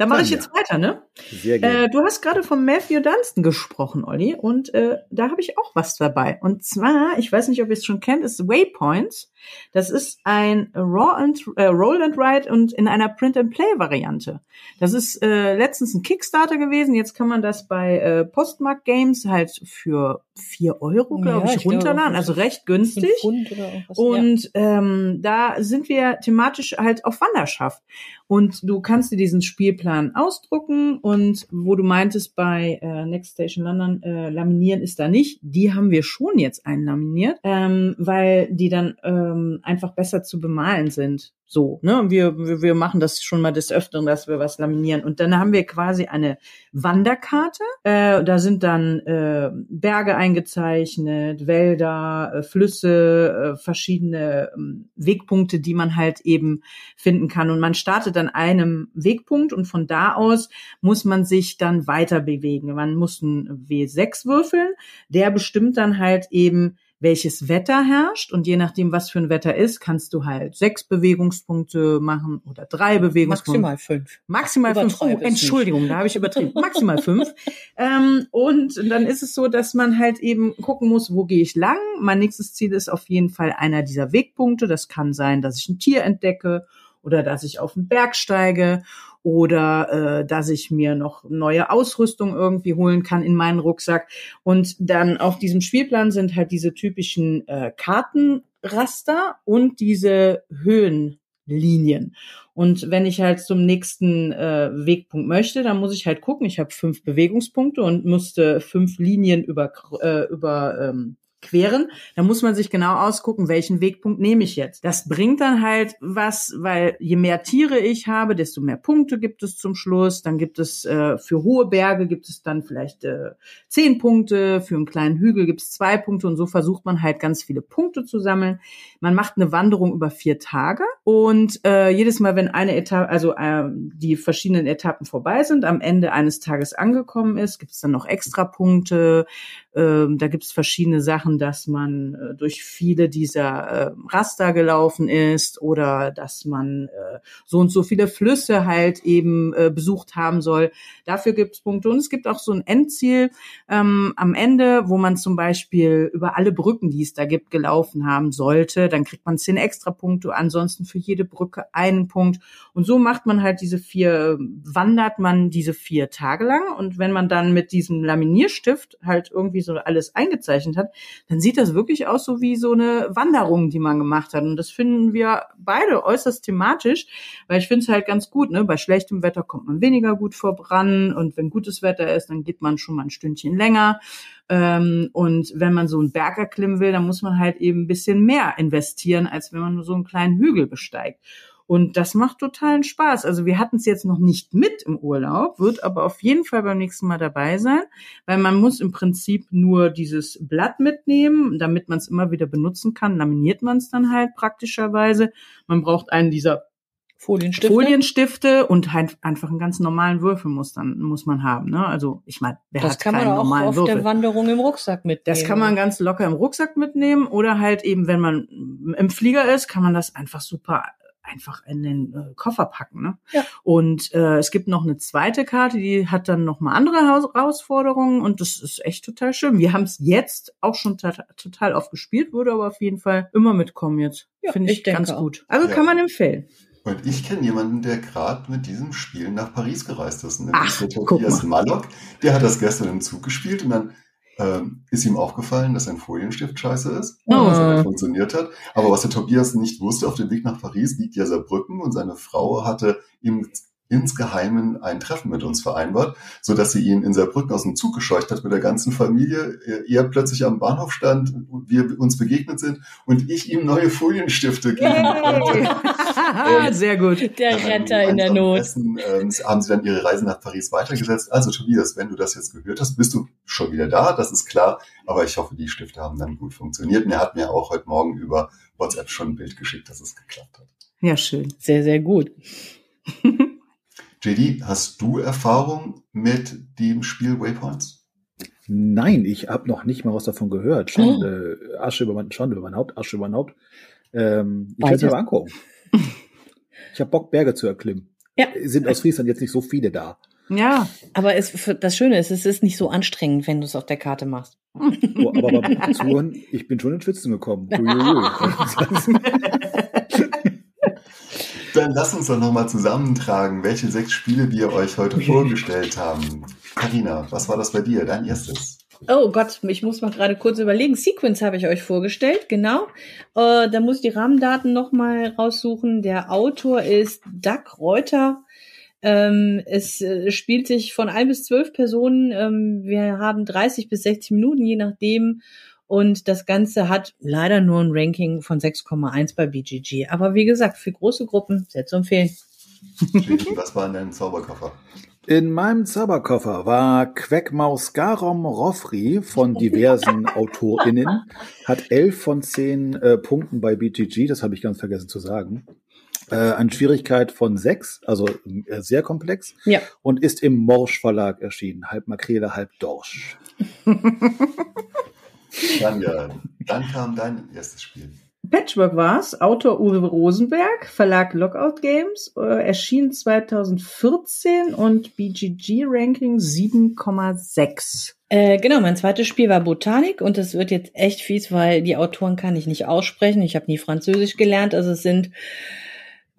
Da mache ich jetzt weiter, ne? Sehr gerne. Äh, du hast gerade von Matthew Dunstan gesprochen, Olli, und äh, da habe ich auch was dabei. Und zwar, ich weiß nicht, ob ihr es schon kennt, ist Waypoints. Das ist ein Raw and, äh, Roll and Write und in einer Print-and-Play-Variante. Das ist äh, letztens ein Kickstarter gewesen. Jetzt kann man das bei äh, Postmark Games halt für vier Euro, glaube ja, ich, runterladen. also recht günstig. Und ja. ähm, da sind wir thematisch halt auf Wanderschaft. Und du kannst dir diesen Spielplan ausdrucken und wo du meintest bei äh, Next Station London, äh, laminieren ist da nicht. Die haben wir schon jetzt einlaminiert, ähm, weil die dann ähm, einfach besser zu bemalen sind. So, ne? Wir, wir, wir machen das schon mal des Öfteren, dass wir was laminieren. Und dann haben wir quasi eine Wanderkarte. Äh, da sind dann äh, Berge eingezeichnet, Wälder, äh, Flüsse, äh, verschiedene äh, Wegpunkte, die man halt eben finden kann. Und man startet an einem Wegpunkt und von da aus muss man sich dann weiter bewegen. Man muss einen W6 würfeln. Der bestimmt dann halt eben, welches Wetter herrscht. Und je nachdem, was für ein Wetter ist, kannst du halt sechs Bewegungspunkte machen oder drei Bewegungspunkte. Maximal fünf. Maximal fünf. Oh, Entschuldigung, da habe ich übertrieben. Maximal fünf. *laughs* Ähm, und dann ist es so, dass man halt eben gucken muss, wo gehe ich lang. Mein nächstes Ziel ist auf jeden Fall einer dieser Wegpunkte. Das kann sein, dass ich ein Tier entdecke oder dass ich auf den Berg steige oder äh, dass ich mir noch neue Ausrüstung irgendwie holen kann in meinen Rucksack. Und dann auf diesem Spielplan sind halt diese typischen äh, Kartenraster und diese Höhenlinien. Und wenn ich halt zum nächsten äh, Wegpunkt möchte, dann muss ich halt gucken. Ich habe fünf Bewegungspunkte und musste fünf Linien über, äh, über ähm, queren, dann muss man sich genau ausgucken, welchen Wegpunkt nehme ich jetzt. Das bringt dann halt was, weil je mehr Tiere ich habe, desto mehr Punkte gibt es zum Schluss. Dann gibt es äh, für hohe Berge gibt es dann vielleicht äh, zehn Punkte, für einen kleinen Hügel gibt es zwei Punkte und so versucht man halt ganz viele Punkte zu sammeln. Man macht eine Wanderung über vier Tage und äh, jedes Mal, wenn eine Etappe, also äh, die verschiedenen Etappen vorbei sind, am Ende eines Tages angekommen ist, gibt es dann noch extra Punkte. Ähm, da gibt es verschiedene Sachen, dass man äh, durch viele dieser äh, Raster gelaufen ist oder dass man äh, so und so viele Flüsse halt eben äh, besucht haben soll. Dafür gibt es Punkte. Und es gibt auch so ein Endziel ähm, am Ende, wo man zum Beispiel über alle Brücken, die es da gibt, gelaufen haben sollte. Dann kriegt man zehn extra Punkte. Ansonsten für jede Brücke einen Punkt. Und so macht man halt diese vier, wandert man diese vier Tage lang. Und wenn man dann mit diesem Laminierstift halt irgendwie irgendwie so alles eingezeichnet hat, dann sieht das wirklich aus so wie so eine Wanderung, die man gemacht hat. Und das finden wir beide äußerst thematisch, weil ich finde es halt ganz gut. Ne? Bei schlechtem Wetter kommt man weniger gut voran und wenn gutes Wetter ist, dann geht man schon mal ein Stündchen länger. Ähm, und wenn man so einen Berg erklimmen will, dann muss man halt eben ein bisschen mehr investieren, als wenn man nur so einen kleinen Hügel besteigt. Und das macht totalen Spaß. Also wir hatten es jetzt noch nicht mit im Urlaub, wird aber auf jeden Fall beim nächsten Mal dabei sein, weil man muss im Prinzip nur dieses Blatt mitnehmen, damit man es immer wieder benutzen kann. Laminiert man es dann halt praktischerweise. Man braucht einen dieser Folienstifte. Folienstifte und halt einfach einen ganz normalen Würfel muss dann muss man haben. Ne? Also ich meine, wer das hat kann man auch auf Würfel? der Wanderung im Rucksack mitnehmen. Das kann man ganz locker im Rucksack mitnehmen oder halt eben, wenn man im Flieger ist, kann man das einfach super einfach in den äh, Koffer packen. Ne? Ja. Und äh, es gibt noch eine zweite Karte, die hat dann noch mal andere Herausforderungen und das ist echt total schön. Wir haben es jetzt auch schon total oft gespielt, würde aber auf jeden Fall immer mitkommen jetzt. Ja, Finde ich, ich ganz gut. Also ja. kann man empfehlen. Und ich kenne jemanden, der gerade mit diesem Spiel nach Paris gereist ist. Nämlich Ach, der Tobias Mallock. Der hat das gestern im Zug gespielt und dann ähm, ist ihm aufgefallen, dass ein Folienstift scheiße ist, oh. dass er nicht funktioniert hat. Aber was der Tobias nicht wusste, auf dem Weg nach Paris liegt ja Saarbrücken und seine Frau hatte ihm insgeheimen ein Treffen mit uns vereinbart, so dass sie ihn in Saarbrücken aus dem Zug gescheucht hat mit der ganzen Familie. Er plötzlich am Bahnhof stand, wir uns begegnet sind und ich ihm neue Folienstifte geben konnte. *laughs* Sehr gut. Der Retter in der Not. Essen, ähm, haben sie dann ihre Reise nach Paris weitergesetzt. Also Tobias, wenn du das jetzt gehört hast, bist du schon wieder da, das ist klar. Aber ich hoffe, die Stifte haben dann gut funktioniert. Und er hat mir auch heute Morgen über WhatsApp schon ein Bild geschickt, dass es geklappt hat. Ja, schön. Sehr, sehr gut. *laughs* JD, hast du Erfahrung mit dem Spiel Waypoints? Nein, ich habe noch nicht mal was davon gehört. Schande, oh. Asche über mein, Schande über mein Haupt, Asche über mein Haupt. Ähm, ich werde es mir aber angucken. *laughs* ich habe Bock, Berge zu erklimmen. Ja. Sind aus Friesland jetzt nicht so viele da. Ja. Aber es, das Schöne ist, es ist nicht so anstrengend, wenn du es auf der Karte machst. Oh, aber beim *laughs* Zuhören, ich bin schon in Schwitzen gekommen. *laughs* Dann lass uns doch nochmal zusammentragen, welche sechs Spiele wir euch heute *laughs* vorgestellt haben. Karina, was war das bei dir, dein erstes? Oh Gott, ich muss mal gerade kurz überlegen. Sequence habe ich euch vorgestellt, genau. Äh, da muss ich die Rahmendaten nochmal raussuchen. Der Autor ist Doug Reuter. Ähm, es äh, spielt sich von ein bis zwölf Personen. Ähm, wir haben 30 bis 60 Minuten, je nachdem. Und das Ganze hat leider nur ein Ranking von 6,1 bei BGG. Aber wie gesagt, für große Gruppen sehr zu empfehlen. Was war in deinem Zauberkoffer? In meinem Zauberkoffer war Queckmaus Garom Roffri von diversen *laughs* AutorInnen, hat elf von zehn äh, Punkten bei BGG, das habe ich ganz vergessen zu sagen. Äh, an Schwierigkeit von sechs, also äh, sehr komplex. Ja. Und ist im Morsch Verlag erschienen. Halb Makrele, halb Dorsch. *laughs* Tanja, dann kam dein erstes Spiel. Patchwork war's, Autor Uwe Rosenberg, Verlag Lockout Games, äh, erschien 2014 und BGG Ranking 7,6. Äh, genau, mein zweites Spiel war Botanik und es wird jetzt echt fies, weil die Autoren kann ich nicht aussprechen. Ich habe nie Französisch gelernt, also es sind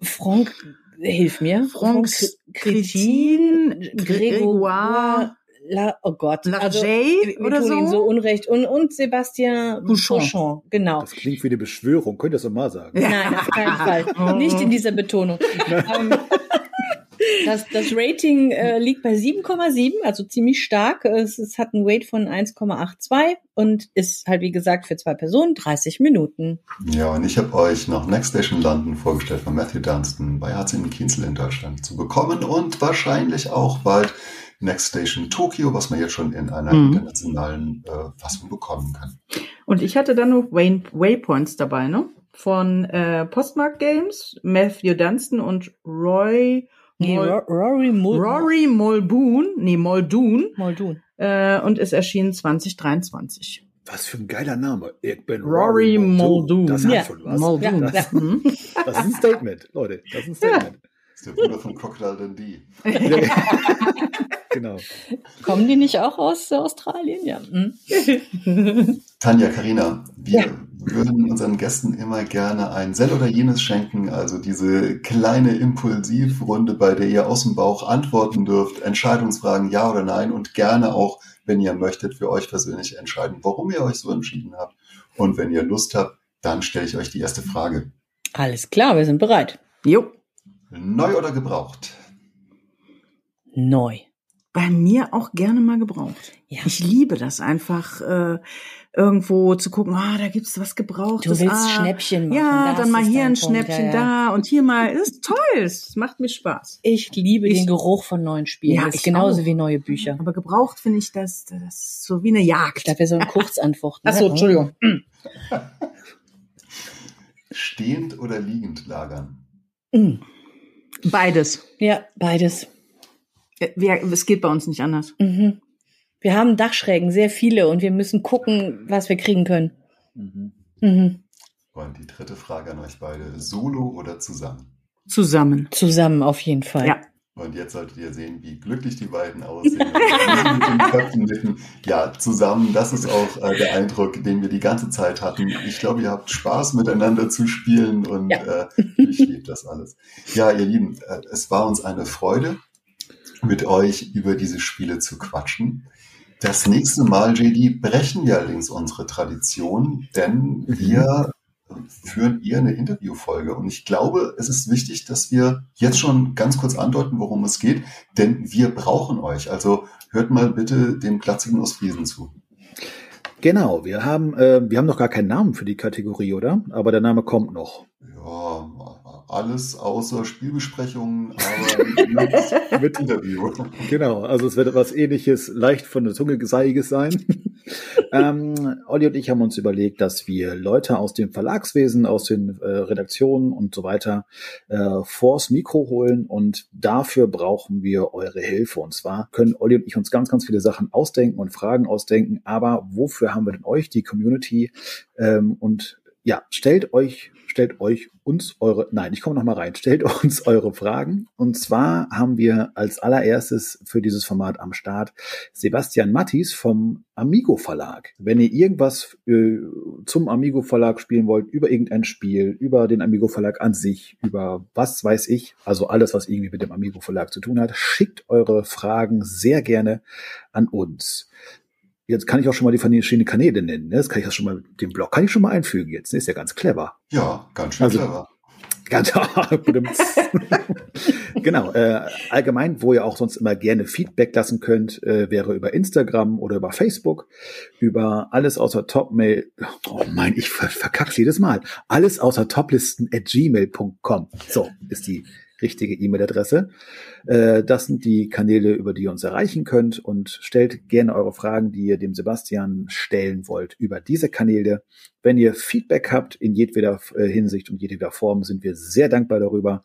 Franck, hilf mir. Franck Cretin, Grégoire La, oh Gott, Largey also, wir oder tun so? ihm so unrecht und und Sebastian Bouchon. Bouchon, genau. Das klingt wie eine Beschwörung, könnt ihr das mal sagen? Nein, auf keinen *laughs* Fall, nicht in dieser Betonung. *laughs* Ähm, das, das Rating äh, liegt bei 7,7, also ziemlich stark. Es, es hat einen Weight von 1,82 und ist halt wie gesagt für zwei Personen 30 Minuten. Ja, und ich habe euch noch Next Station London vorgestellt von Matthew Dunstan bei HC in Kienzl in Deutschland zu bekommen und wahrscheinlich auch bald Next Station Tokyo, was man jetzt schon in einer mhm. internationalen äh, Fassung bekommen kann. Und ich hatte dann noch Wayne, Waypoints dabei, ne? Von äh, Postmark Games, Matthew Dunstan und Roy Nee, Mol Rory, Mul Rory Mulboon, nee, Muldoon. Muldoon. Äh, und ist erschienen 2023. Was für ein geiler Name. Ich bin Rory, Rory Muldoon. Das hat ja. schon was. Muldoon. Das, ja. das, ist ein Statement, Leute. Das ist ein Statement. Ja. Das ist der Bruder von Crocodile Dundee. *laughs* genau. Kommen die nicht auch aus Australien? Ja. Hm. *laughs* Tanja, Karina, wir ja. würden unseren Gästen immer gerne ein Sell oder jenes schenken, also diese kleine Impulsivrunde, bei der ihr aus dem Bauch antworten dürft, Entscheidungsfragen ja oder nein und gerne auch, wenn ihr möchtet, für euch persönlich entscheiden, warum ihr euch so entschieden habt. Und wenn ihr Lust habt, dann stelle ich euch die erste Frage. Alles klar, wir sind bereit. Jo. Neu oder gebraucht? Neu. Bei mir auch gerne mal gebraucht. Ja. Ich liebe das einfach, äh, irgendwo zu gucken, ah, da gibt's was gebraucht. Du willst ah, Schnäppchen machen. Ja, dann mal hier ein Schnäppchen ja, ja. da und hier mal. Ist toll. Es macht mir Spaß. Ich liebe ich, den Geruch von neuen Spielen. Ja, das ist genauso auch. wie neue Bücher. Aber gebraucht finde ich das, das ist so wie eine Jagd. Ich glaube, wir sollen Kurzantworten. Ach so, Entschuldigung. Stehend oder liegend lagern? Mm. Beides. Ja, beides. Wir, es geht bei uns nicht anders. Mhm. Wir haben Dachschrägen, sehr viele, und wir müssen gucken, was wir kriegen können. Mhm. Mhm. Und die dritte Frage an euch beide: Solo oder zusammen? Zusammen. Zusammen, auf jeden Fall. Ja. Und jetzt solltet ihr sehen, wie glücklich die beiden aussehen. mit den Köpfen mitten. Ja, zusammen, das ist auch äh, der Eindruck, den wir die ganze Zeit hatten. Ich glaube, ihr habt Spaß miteinander zu spielen und ja. äh, ich liebe das alles. Ja, ihr Lieben, äh, es war uns eine Freude, mit euch über diese Spiele zu quatschen. Das nächste Mal, JD, brechen wir allerdings unsere Tradition, denn wir führen eher eine Interviewfolge. Und ich glaube, es ist wichtig, dass wir jetzt schon ganz kurz andeuten, worum es geht, denn wir brauchen euch. Also hört mal bitte dem Glatzigen Ostfriesen zu. Genau, wir haben, äh, wir haben noch gar keinen Namen für die Kategorie, oder? Aber der Name kommt noch. Ja, alles außer Spielbesprechungen, aber *laughs* mit, Interview. Genau, also es wird etwas ähnliches, leicht von der Zunge seiiges sein. *laughs* ähm, Olli und ich haben uns überlegt, dass wir Leute aus dem Verlagswesen, aus den äh, Redaktionen und so weiter äh, vors Mikro holen und dafür brauchen wir eure Hilfe. Und zwar können Olli und ich uns ganz, ganz viele Sachen ausdenken und Fragen ausdenken, aber wofür haben wir denn euch, die Community? Ähm, und ja, stellt euch stellt euch uns eure, nein, ich komme noch mal rein, stellt uns eure Fragen. Und zwar haben wir als allererstes für dieses Format am Start Sebastian Mattis vom Amigo Verlag. Wenn ihr irgendwas äh, zum Amigo Verlag spielen wollt, über irgendein Spiel, über den Amigo Verlag an sich, über was weiß ich, also alles, was irgendwie mit dem Amigo Verlag zu tun hat, schickt eure Fragen sehr gerne an uns. Jetzt kann ich auch schon mal die verschiedenen Kanäle nennen. Ne? Das kann ich auch schon mal, den Blog kann ich schon mal einfügen jetzt. Ne? Ist ja ganz clever. Ja, ganz schön also, clever. Ganz, *laughs* *laughs* genau. Äh, allgemein, wo ihr auch sonst immer gerne Feedback lassen könnt, äh, wäre über Instagram oder über Facebook, über alles außer Topmail. Oh mein, ich ver verkack's jedes Mal. Alles außer Toplisten at gmail.com. So ist die richtige E-Mail-Adresse. Äh, das sind die Kanäle, über die ihr uns erreichen könnt und stellt gerne eure Fragen, die ihr dem Sebastian stellen wollt, über diese Kanäle. Wenn ihr Feedback habt in jedweder äh, Hinsicht und jedweder Form, sind wir sehr dankbar darüber.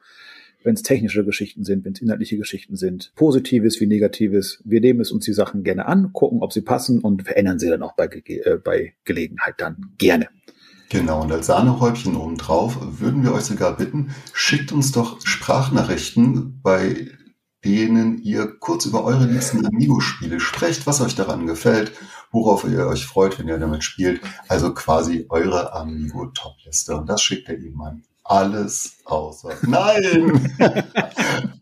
Wenn es technische Geschichten sind, wenn es inhaltliche Geschichten sind, positives wie negatives, wir nehmen es uns die Sachen gerne an, gucken, ob sie passen und verändern sie dann auch bei, äh, bei Gelegenheit dann gerne. Genau, und als Sahnehäubchen obendrauf würden wir euch sogar bitten, schickt uns doch Sprachnachrichten, bei denen ihr kurz über eure liebsten Amigo-Spiele sprecht, was euch daran gefällt, worauf ihr euch freut, wenn ihr damit spielt. Also quasi eure Amigo-Top-Liste. Und das schickt ihr ihm an alles außer. Nein! *laughs*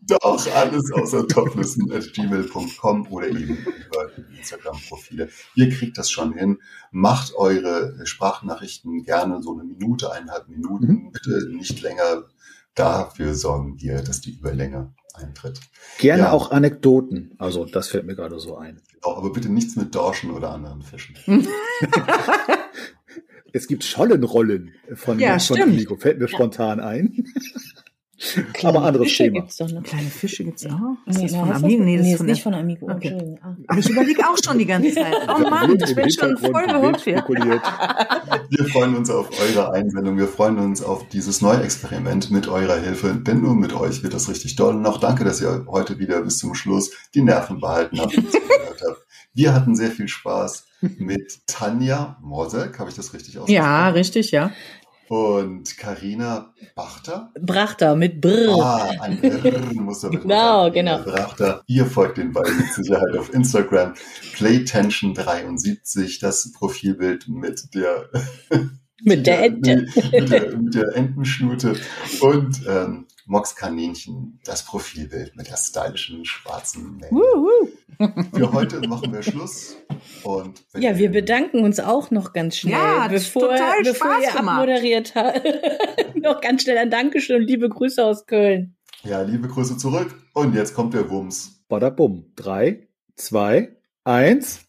Doch, alles außer toplisten at gmail.com oder eben über die Instagram-Profile. Ihr kriegt das schon hin. Macht eure Sprachnachrichten gerne so eine Minute, eineinhalb Minuten. Mhm. Bitte nicht länger. Dafür sorgen wir, dass die Überlänge eintritt. Gerne ja. auch Anekdoten. Also, das fällt mir gerade so ein. Genau, aber bitte nichts mit Dorschen oder anderen Fischen. *laughs* Es gibt Schollenrollen von, ja, von Amigo, fällt mir ja. spontan ein. *laughs* Aber anderes Fische Thema. Gibt's doch noch. Kleine Fische gibt es auch. Ist nee, das von Amigo? Nee, das ist von nicht von Amigo. Okay. Ah. Aber ich überlege auch schon die ganze *laughs* Zeit. Oh Mann, ich bin schon voll geholt hier. Wir freuen uns auf eure Einsendung. Wir freuen uns auf dieses neue Experiment mit eurer Hilfe. Denn nur mit euch wird das richtig toll. Und auch danke, dass ihr heute wieder bis zum Schluss die Nerven behalten habt. Wir hatten sehr viel Spaß mit Tanja Mosek, habe ich das richtig ausgesprochen? Ja, richtig, ja. Und Karina Bachter? Brachter mit Brr. Ah, ein Brr muss *laughs* damit Genau, genau. Brachter. Ihr folgt den beiden mit Sicherheit auf Instagram. Playtension73, das Profilbild *laughs* mit der mit der Ente. *laughs* mit, der, mit der Entenschnute. Und ähm, Mox Kaninchen, das Profilbild mit der stylischen schwarzen Mähne. Für heute machen wir Schluss. Und ja, wir bedanken uns auch noch ganz schnell, ja, bevor, bevor ihr gemacht. abmoderiert habt. *laughs* noch ganz schnell ein Dankeschön und liebe Grüße aus Köln. Ja, liebe Grüße zurück. Und jetzt kommt der Wumms. Badabum. Drei, zwei, eins.